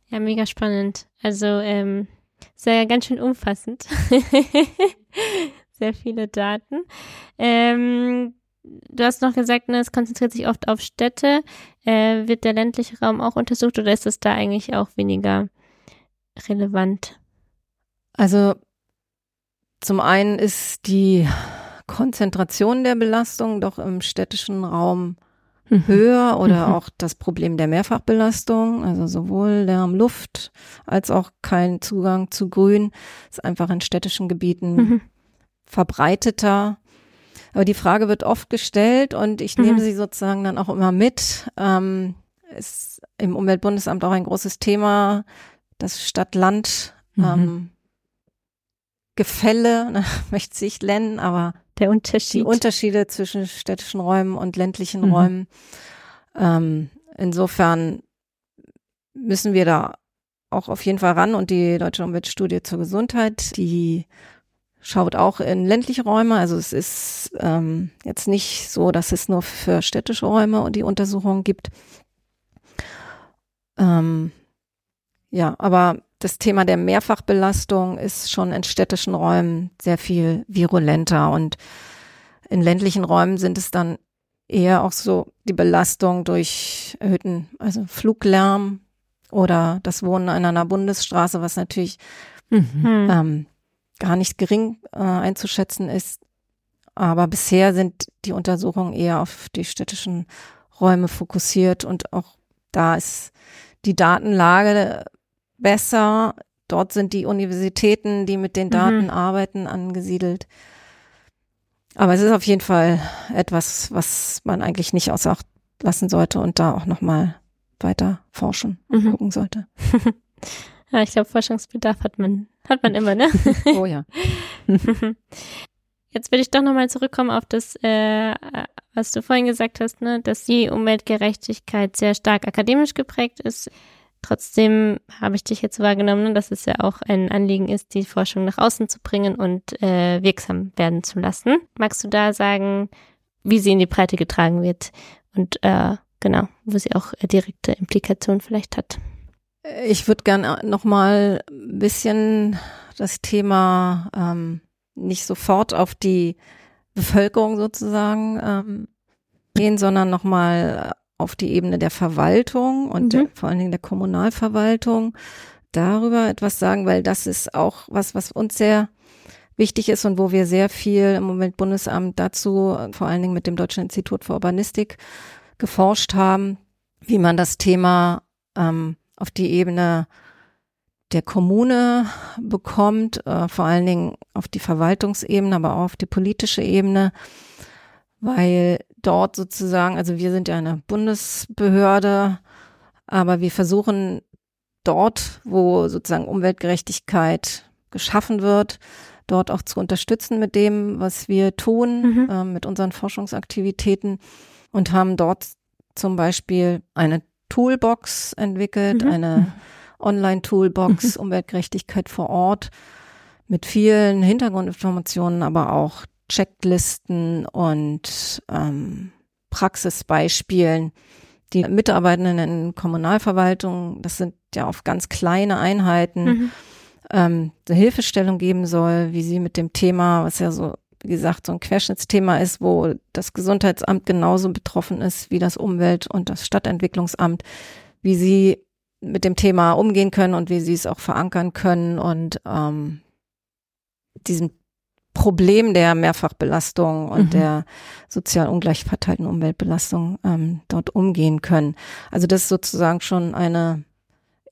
Ja, mega spannend. Also ähm, sehr ganz schön umfassend. sehr viele Daten. Ähm, du hast noch gesagt, ne, es konzentriert sich oft auf Städte. Äh, wird der ländliche Raum auch untersucht oder ist es da eigentlich auch weniger relevant? Also zum einen ist die Konzentration der Belastung doch im städtischen Raum Mhm. höher oder Mhm. auch das Problem der Mehrfachbelastung, also sowohl Lärm, Luft als auch kein Zugang zu Grün, ist einfach in städtischen Gebieten Mhm. verbreiteter. Aber die Frage wird oft gestellt und ich Mhm. nehme sie sozusagen dann auch immer mit. Ähm, ist im Umweltbundesamt auch ein großes Thema, das Stadt-Land Mhm. ähm, Gefälle, ne, möchte ich nennen, aber Der die Unterschied. Unterschiede zwischen städtischen Räumen und ländlichen Mhm. Räumen. Ähm, insofern müssen wir da auch auf jeden Fall ran und die Deutsche Umweltstudie zur Gesundheit, die schaut auch in ländliche Räume. Also es ist ähm, jetzt nicht so, dass es nur für städtische Räume und die Untersuchungen gibt. Ähm, ja, aber das Thema der Mehrfachbelastung ist schon in städtischen Räumen sehr viel virulenter und in ländlichen Räumen sind es dann eher auch so die Belastung durch erhöhten, also Fluglärm oder das Wohnen an einer Bundesstraße, was natürlich mhm. ähm, gar nicht gering äh, einzuschätzen ist. Aber bisher sind die Untersuchungen eher auf die städtischen Räume fokussiert und auch da ist die Datenlage besser. Dort sind die Universitäten, die mit den Daten mhm. arbeiten, angesiedelt. Aber es ist auf jeden Fall etwas, was man eigentlich nicht außer Acht lassen sollte und da auch nochmal weiter forschen und mhm. gucken sollte. ja, ich glaube, Forschungsbedarf hat man, hat man immer, ne? oh ja. Jetzt will ich doch nochmal zurückkommen auf das, äh, was du vorhin gesagt hast, ne, dass die Umweltgerechtigkeit sehr stark akademisch geprägt ist. Trotzdem habe ich dich jetzt wahrgenommen, dass es ja auch ein Anliegen ist, die Forschung nach außen zu bringen und äh, wirksam werden zu lassen. Magst du da sagen, wie sie in die Breite getragen wird und äh, genau, wo sie auch direkte Implikationen vielleicht hat? Ich würde gerne noch mal ein bisschen das Thema ähm, nicht sofort auf die Bevölkerung sozusagen ähm, gehen, sondern noch mal auf die Ebene der Verwaltung und mhm. der, vor allen Dingen der Kommunalverwaltung darüber etwas sagen, weil das ist auch was, was uns sehr wichtig ist und wo wir sehr viel im Moment Bundesamt dazu, vor allen Dingen mit dem Deutschen Institut für Urbanistik, geforscht haben, wie man das Thema ähm, auf die Ebene der Kommune bekommt, äh, vor allen Dingen auf die Verwaltungsebene, aber auch auf die politische Ebene, weil dort sozusagen, also wir sind ja eine Bundesbehörde, aber wir versuchen dort, wo sozusagen Umweltgerechtigkeit geschaffen wird, dort auch zu unterstützen mit dem, was wir tun, mhm. äh, mit unseren Forschungsaktivitäten und haben dort zum Beispiel eine Toolbox entwickelt, mhm. eine. Online-Toolbox, mhm. Umweltgerechtigkeit vor Ort mit vielen Hintergrundinformationen, aber auch Checklisten und ähm, Praxisbeispielen. Die Mitarbeitenden in Kommunalverwaltung, das sind ja auf ganz kleine Einheiten, mhm. ähm, eine Hilfestellung geben soll, wie sie mit dem Thema, was ja so, wie gesagt, so ein Querschnittsthema ist, wo das Gesundheitsamt genauso betroffen ist wie das Umwelt- und das Stadtentwicklungsamt, wie sie mit dem Thema umgehen können und wie sie es auch verankern können und ähm, diesen Problem der Mehrfachbelastung und mhm. der sozial ungleich verteilten Umweltbelastung ähm, dort umgehen können. Also das ist sozusagen schon eine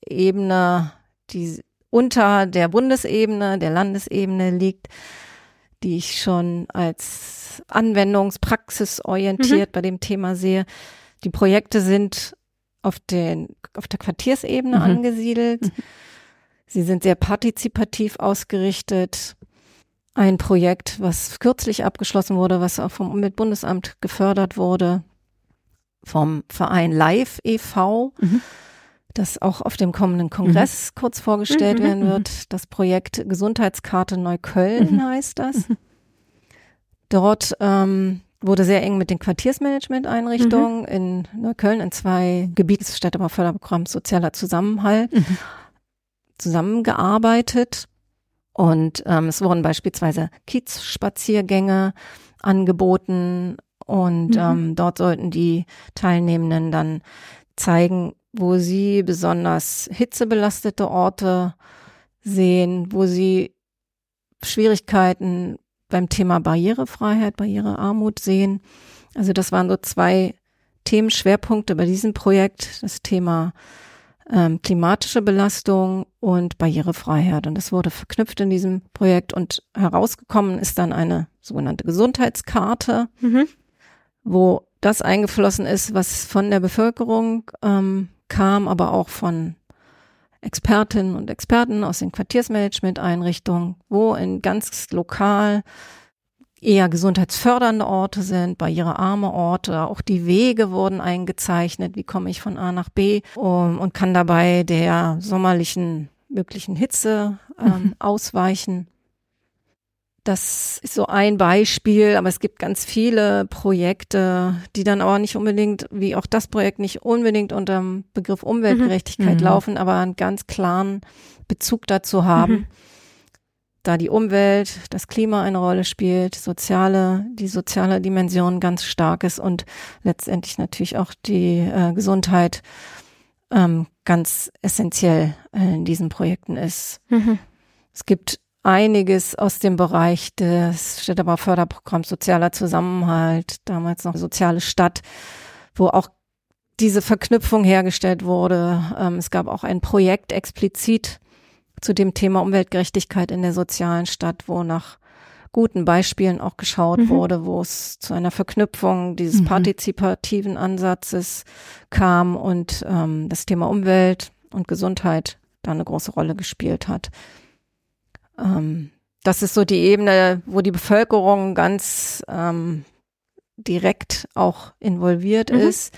Ebene, die unter der Bundesebene, der Landesebene liegt, die ich schon als anwendungspraxisorientiert mhm. bei dem Thema sehe. Die Projekte sind auf, den, auf der Quartiersebene mhm. angesiedelt. Mhm. Sie sind sehr partizipativ ausgerichtet ein Projekt, was kürzlich abgeschlossen wurde, was auch vom Umweltbundesamt gefördert wurde, vom Verein Live e.V., mhm. das auch auf dem kommenden Kongress mhm. kurz vorgestellt mhm. werden mhm, wird. Mhm. Das Projekt Gesundheitskarte Neukölln mhm. heißt das. Dort ähm, wurde sehr eng mit den Quartiersmanagement-Einrichtungen in Neukölln in zwei Gebietsstädtebauförderprogramms Sozialer Zusammenhalt zusammengearbeitet. Und ähm, es wurden beispielsweise Kiezspaziergänge angeboten und mhm. ähm, dort sollten die Teilnehmenden dann zeigen, wo sie besonders hitzebelastete Orte sehen, wo sie Schwierigkeiten beim Thema Barrierefreiheit, Barrierearmut sehen. Also das waren so zwei Themenschwerpunkte bei diesem Projekt. Das Thema ähm, klimatische Belastung und Barrierefreiheit. Und das wurde verknüpft in diesem Projekt und herausgekommen ist dann eine sogenannte Gesundheitskarte, mhm. wo das eingeflossen ist, was von der Bevölkerung ähm, kam, aber auch von Expertinnen und Experten aus den Quartiersmanagement-Einrichtungen, wo in ganz lokal eher gesundheitsfördernde Orte sind, barrierearme Orte. Auch die Wege wurden eingezeichnet. Wie komme ich von A nach B um, und kann dabei der sommerlichen möglichen Hitze ähm, mhm. ausweichen. Das ist so ein Beispiel, aber es gibt ganz viele Projekte, die dann aber nicht unbedingt, wie auch das Projekt, nicht unbedingt unter dem Begriff Umweltgerechtigkeit mhm. laufen, aber einen ganz klaren Bezug dazu haben. Mhm. Da die Umwelt, das Klima eine Rolle spielt, soziale, die soziale Dimension ganz stark ist und letztendlich natürlich auch die äh, Gesundheit ähm, ganz essentiell in diesen Projekten ist. Mhm. Es gibt einiges aus dem Bereich des Städtebauförderprogramms Sozialer Zusammenhalt, damals noch Soziale Stadt, wo auch diese Verknüpfung hergestellt wurde. Ähm, es gab auch ein Projekt explizit zu dem Thema Umweltgerechtigkeit in der sozialen Stadt, wo nach guten Beispielen auch geschaut mhm. wurde, wo es zu einer Verknüpfung dieses mhm. partizipativen Ansatzes kam und ähm, das Thema Umwelt und Gesundheit da eine große Rolle gespielt hat. Ähm, das ist so die Ebene, wo die Bevölkerung ganz ähm, direkt auch involviert mhm. ist.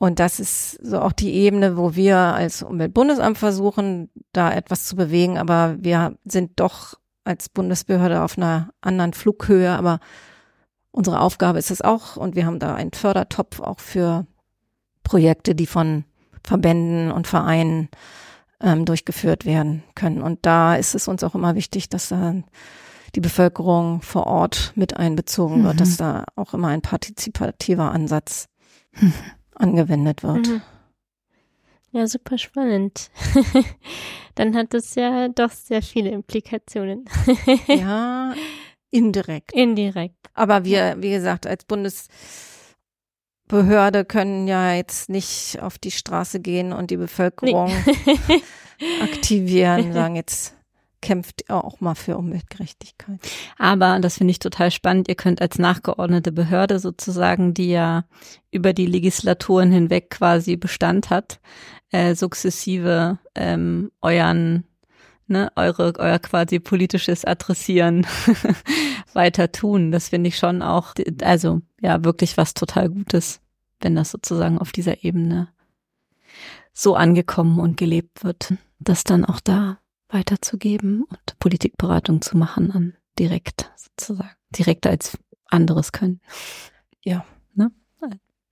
Und das ist so auch die Ebene, wo wir als Umweltbundesamt versuchen, da etwas zu bewegen. Aber wir sind doch als Bundesbehörde auf einer anderen Flughöhe. Aber unsere Aufgabe ist es auch. Und wir haben da einen Fördertopf auch für Projekte, die von Verbänden und Vereinen ähm, durchgeführt werden können. Und da ist es uns auch immer wichtig, dass da die Bevölkerung vor Ort mit einbezogen wird, mhm. dass da auch immer ein partizipativer Ansatz mhm. Angewendet wird. Mhm. Ja, super spannend. Dann hat das ja doch sehr viele Implikationen. ja, indirekt. Indirekt. Aber wir, wie gesagt, als Bundes Behörde können ja jetzt nicht auf die Straße gehen und die Bevölkerung nee. aktivieren, sagen jetzt kämpft auch mal für Umweltgerechtigkeit. Aber, das finde ich total spannend, ihr könnt als nachgeordnete Behörde sozusagen, die ja über die Legislaturen hinweg quasi Bestand hat, äh, sukzessive ähm, euren, ne, eure, euer quasi politisches Adressieren weiter tun. Das finde ich schon auch, also ja, wirklich was total Gutes, wenn das sozusagen auf dieser Ebene so angekommen und gelebt wird, das dann auch da weiterzugeben und Politikberatung zu machen an direkt sozusagen, direkter als anderes können. Ja. Ne?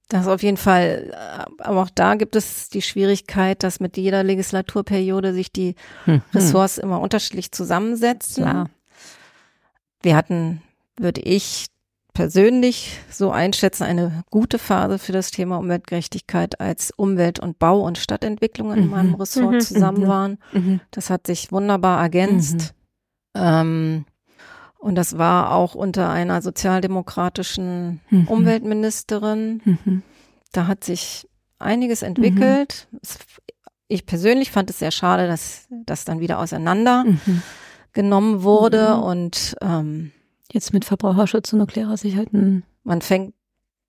Das auf jeden Fall. Aber auch da gibt es die Schwierigkeit, dass mit jeder Legislaturperiode sich die hm, Ressorts immer unterschiedlich zusammensetzen. Klar. Wir hatten, würde ich persönlich so einschätzen, eine gute Phase für das Thema Umweltgerechtigkeit, als Umwelt- und Bau- und Stadtentwicklung in mhm. meinem Ressort mhm. zusammen mhm. waren. Mhm. Das hat sich wunderbar ergänzt. Mhm. Ähm, und das war auch unter einer sozialdemokratischen mhm. Umweltministerin. Da hat sich einiges entwickelt. Ich persönlich fand es sehr schade, dass das dann wieder auseinander genommen wurde und ähm, Jetzt mit Verbraucherschutz und nuklearer Sicherheit. Hm. Man fängt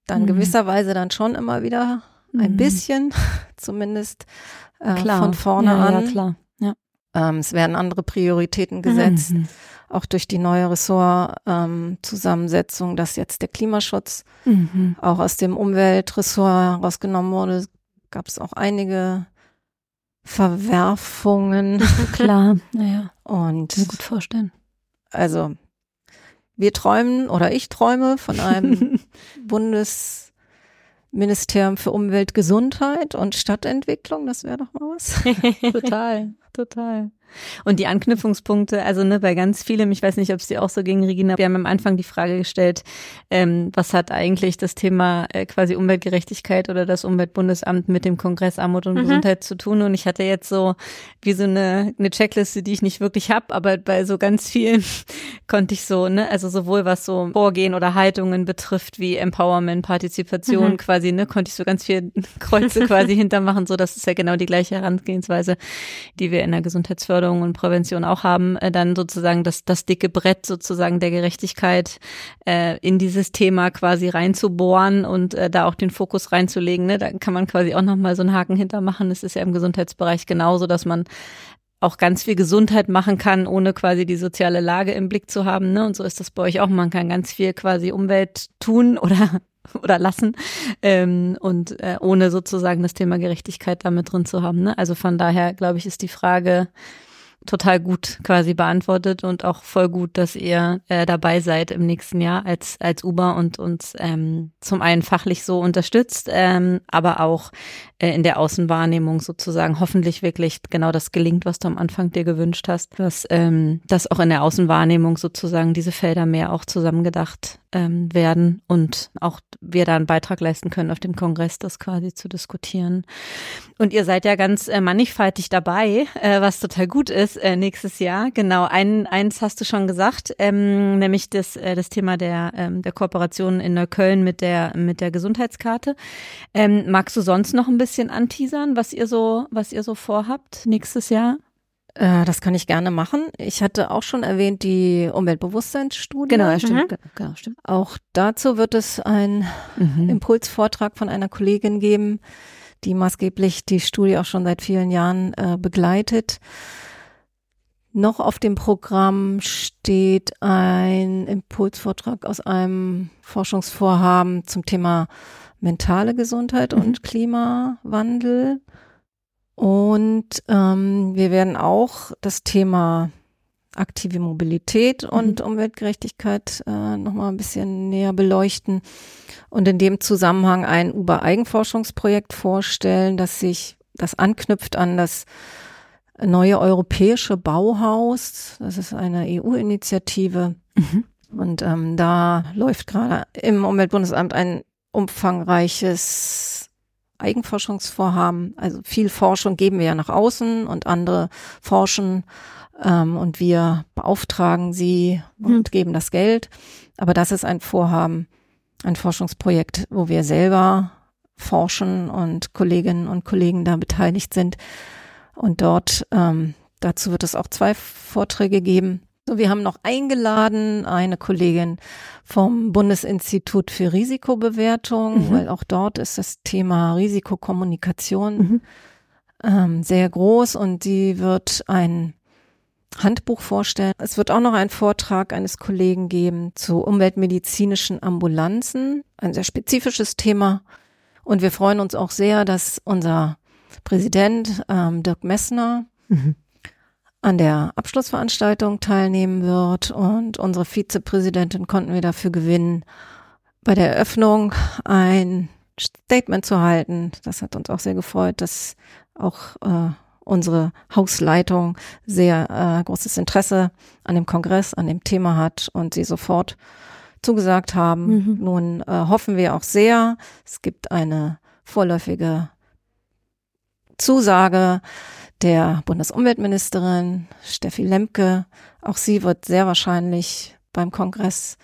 dann mhm. gewisserweise dann schon immer wieder ein mhm. bisschen, zumindest äh, von vorne ja, an. Ja, klar. Ja. Ähm, es werden andere Prioritäten gesetzt, mhm. auch durch die neue Ressortzusammensetzung, ähm, dass jetzt der Klimaschutz mhm. auch aus dem Umweltressort rausgenommen wurde, gab es auch einige Verwerfungen. Klar, naja. Und mir gut vorstellen. Also wir träumen oder ich träume von einem Bundesministerium für Umwelt, Gesundheit und Stadtentwicklung. Das wäre doch mal was. total, total. Und die Anknüpfungspunkte, also ne, bei ganz vielem, ich weiß nicht, ob es dir auch so ging, Regina, wir haben am Anfang die Frage gestellt, ähm, was hat eigentlich das Thema äh, quasi Umweltgerechtigkeit oder das Umweltbundesamt mit dem Kongress Armut und mhm. Gesundheit zu tun? Und ich hatte jetzt so wie so eine, eine Checkliste, die ich nicht wirklich habe, aber bei so ganz vielen konnte ich so, ne, also sowohl was so Vorgehen oder Haltungen betrifft, wie Empowerment, Partizipation, mhm. quasi, ne, konnte ich so ganz viel Kreuze quasi hintermachen, so das ist ja genau die gleiche Herangehensweise, die wir in der Gesundheitsförderung Förderung und Prävention auch haben, äh, dann sozusagen das, das dicke Brett sozusagen der Gerechtigkeit äh, in dieses Thema quasi reinzubohren und äh, da auch den Fokus reinzulegen. Ne? Da kann man quasi auch nochmal so einen Haken hintermachen. Es ist ja im Gesundheitsbereich genauso, dass man auch ganz viel Gesundheit machen kann, ohne quasi die soziale Lage im Blick zu haben. Ne? Und so ist das bei euch auch. Man kann ganz viel quasi Umwelt tun oder oder lassen ähm, und äh, ohne sozusagen das Thema Gerechtigkeit damit drin zu haben. Ne? Also von daher glaube ich, ist die Frage, total gut quasi beantwortet und auch voll gut, dass ihr äh, dabei seid im nächsten Jahr als als Uber und uns ähm, zum einen fachlich so unterstützt, ähm, aber auch äh, in der Außenwahrnehmung sozusagen hoffentlich wirklich genau das gelingt, was du am Anfang dir gewünscht hast, dass ähm, dass auch in der Außenwahrnehmung sozusagen diese Felder mehr auch zusammengedacht ähm, werden und auch wir da einen Beitrag leisten können, auf dem Kongress das quasi zu diskutieren. Und ihr seid ja ganz äh, mannigfaltig dabei, äh, was total gut ist äh, nächstes Jahr. Genau, ein, eins hast du schon gesagt, ähm, nämlich das, äh, das Thema der, ähm, der Kooperation in Neukölln mit der, mit der Gesundheitskarte. Ähm, magst du sonst noch ein bisschen anteasern, was ihr so, was ihr so vorhabt nächstes Jahr? Äh, das kann ich gerne machen. Ich hatte auch schon erwähnt die Umweltbewusstseinsstudie. Genau, ja, stimmt. Mhm. Genau, stimmt. Auch dazu wird es einen mhm. Impulsvortrag von einer Kollegin geben, die maßgeblich die Studie auch schon seit vielen Jahren äh, begleitet. Noch auf dem Programm steht ein Impulsvortrag aus einem Forschungsvorhaben zum Thema mentale Gesundheit mhm. und Klimawandel. Und ähm, wir werden auch das Thema aktive Mobilität und mhm. Umweltgerechtigkeit äh, nochmal ein bisschen näher beleuchten und in dem Zusammenhang ein Uber-Eigenforschungsprojekt vorstellen, das sich, das anknüpft an das neue europäische Bauhaus. Das ist eine EU-Initiative. Mhm. Und ähm, da läuft gerade im Umweltbundesamt ein umfangreiches Eigenforschungsvorhaben. Also viel Forschung geben wir ja nach außen und andere forschen ähm, und wir beauftragen sie und mhm. geben das Geld. Aber das ist ein Vorhaben, ein Forschungsprojekt, wo wir selber forschen und Kolleginnen und Kollegen da beteiligt sind. Und dort, ähm, dazu wird es auch zwei Vorträge geben. Wir haben noch eingeladen eine Kollegin vom Bundesinstitut für Risikobewertung, mhm. weil auch dort ist das Thema Risikokommunikation mhm. ähm, sehr groß und sie wird ein Handbuch vorstellen. Es wird auch noch einen Vortrag eines Kollegen geben zu umweltmedizinischen Ambulanzen, ein sehr spezifisches Thema. Und wir freuen uns auch sehr, dass unser Präsident ähm, Dirk Messner mhm an der Abschlussveranstaltung teilnehmen wird und unsere Vizepräsidentin konnten wir dafür gewinnen, bei der Eröffnung ein Statement zu halten. Das hat uns auch sehr gefreut, dass auch äh, unsere Hausleitung sehr äh, großes Interesse an dem Kongress, an dem Thema hat und sie sofort zugesagt haben. Mhm. Nun äh, hoffen wir auch sehr, es gibt eine vorläufige Zusage, der Bundesumweltministerin Steffi Lemke. Auch sie wird sehr wahrscheinlich beim Kongress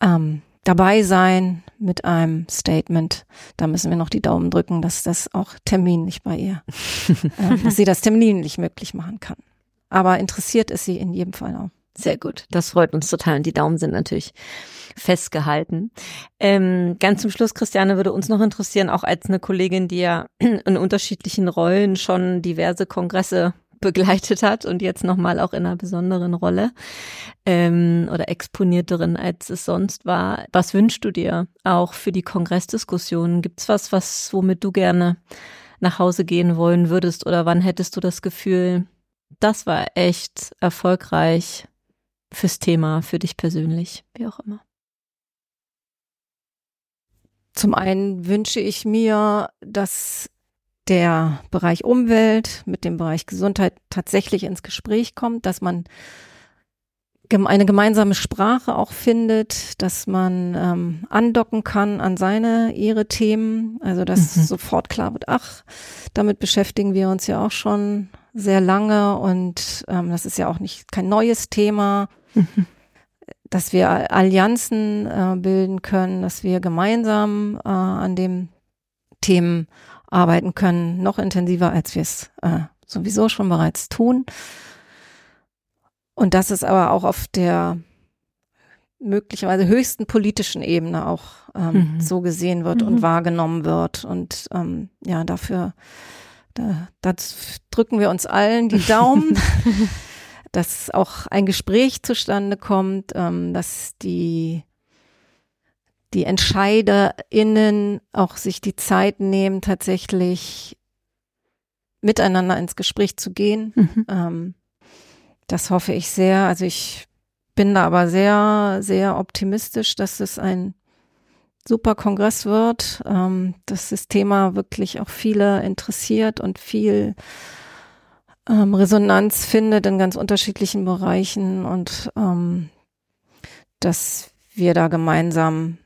ähm, dabei sein mit einem Statement. Da müssen wir noch die Daumen drücken, dass das auch terminlich bei ihr, äh, dass sie das terminlich möglich machen kann. Aber interessiert ist sie in jedem Fall auch. Sehr gut. Das freut uns total. Und die Daumen sind natürlich festgehalten. Ähm, ganz zum Schluss, Christiane, würde uns noch interessieren, auch als eine Kollegin, die ja in unterschiedlichen Rollen schon diverse Kongresse begleitet hat und jetzt nochmal auch in einer besonderen Rolle ähm, oder exponierteren, als es sonst war. Was wünschst du dir auch für die Kongressdiskussionen? Gibt's was, was womit du gerne nach Hause gehen wollen würdest oder wann hättest du das Gefühl, das war echt erfolgreich? Fürs Thema, für dich persönlich, wie auch immer? Zum einen wünsche ich mir, dass der Bereich Umwelt mit dem Bereich Gesundheit tatsächlich ins Gespräch kommt, dass man eine gemeinsame Sprache auch findet, dass man ähm, andocken kann an seine, ihre Themen, also dass mhm. sofort klar wird, ach, damit beschäftigen wir uns ja auch schon sehr lange und ähm, das ist ja auch nicht kein neues Thema. Mhm. Dass wir Allianzen äh, bilden können, dass wir gemeinsam äh, an dem Themen arbeiten können, noch intensiver, als wir es äh, sowieso schon bereits tun. Und dass es aber auch auf der möglicherweise höchsten politischen Ebene auch ähm, mhm. so gesehen wird mhm. und wahrgenommen wird. Und ähm, ja, dafür da, da drücken wir uns allen die Daumen. Dass auch ein Gespräch zustande kommt, ähm, dass die die EntscheiderInnen auch sich die Zeit nehmen, tatsächlich miteinander ins Gespräch zu gehen. Mhm. Ähm, das hoffe ich sehr. Also ich bin da aber sehr, sehr optimistisch, dass es ein super Kongress wird, ähm, dass das Thema wirklich auch viele interessiert und viel ähm, Resonanz findet in ganz unterschiedlichen Bereichen und ähm, dass wir da gemeinsam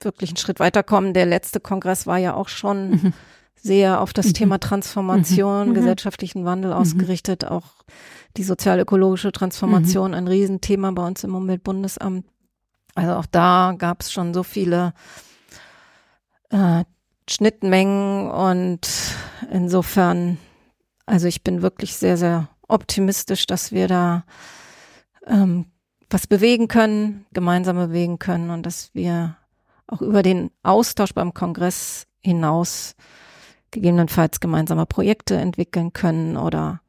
wirklich einen Schritt weiterkommen. Der letzte Kongress war ja auch schon mhm. sehr auf das mhm. Thema Transformation, mhm. mhm. gesellschaftlichen Wandel mhm. ausgerichtet, auch die sozial-ökologische Transformation, ein Riesenthema bei uns im Umweltbundesamt. Also auch da gab es schon so viele äh, Schnittmengen und insofern, also ich bin wirklich sehr, sehr optimistisch, dass wir da ähm, was bewegen können, gemeinsam bewegen können und dass wir auch über den Austausch beim Kongress hinaus gegebenenfalls gemeinsame Projekte entwickeln können oder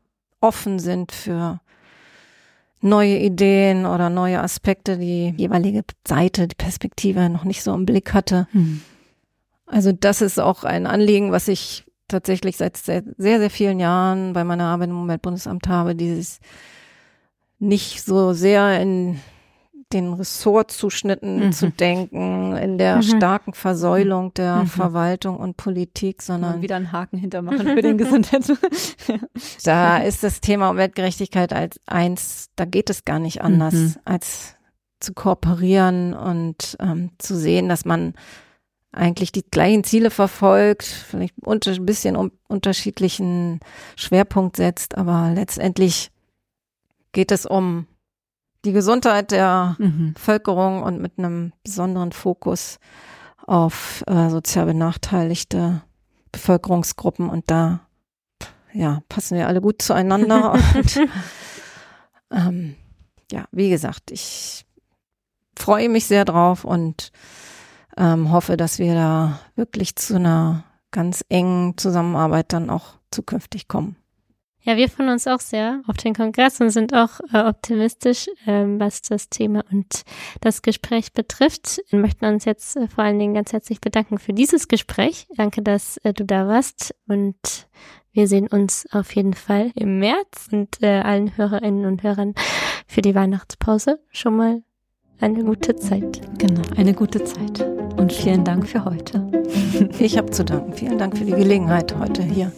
offen sind für neue Ideen oder neue Aspekte, die jeweilige Seite, die Perspektive noch nicht so im Blick hatte. Hm. Also das ist auch ein Anliegen, was ich tatsächlich seit sehr, sehr vielen Jahren bei meiner Arbeit im Umweltbundesamt habe, dieses nicht so sehr in den Ressortzuschnitten mhm. zu denken, in der mhm. starken Versäulung der mhm. Verwaltung und Politik, sondern und wieder einen Haken hintermachen für den Gesundheits. da ist das Thema Umweltgerechtigkeit als eins, da geht es gar nicht anders, mhm. als zu kooperieren und ähm, zu sehen, dass man eigentlich die gleichen Ziele verfolgt, vielleicht unter, ein bisschen um, unterschiedlichen Schwerpunkt setzt, aber letztendlich geht es um die Gesundheit der mhm. Bevölkerung und mit einem besonderen Fokus auf äh, sozial benachteiligte Bevölkerungsgruppen und da ja passen wir alle gut zueinander und ähm, ja wie gesagt ich freue mich sehr drauf und ähm, hoffe, dass wir da wirklich zu einer ganz engen Zusammenarbeit dann auch zukünftig kommen. Ja, wir freuen uns auch sehr auf den Kongress und sind auch äh, optimistisch, ähm, was das Thema und das Gespräch betrifft. Wir möchten uns jetzt äh, vor allen Dingen ganz herzlich bedanken für dieses Gespräch. Danke, dass äh, du da warst und wir sehen uns auf jeden Fall im März und äh, allen Hörerinnen und Hörern für die Weihnachtspause schon mal eine gute Zeit. Genau, eine gute Zeit. Und vielen Dank für heute. Ich habe zu danken. Vielen Dank für die Gelegenheit, heute hier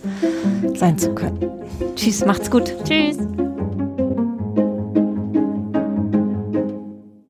sein zu können. Tschüss, macht's gut. Tschüss.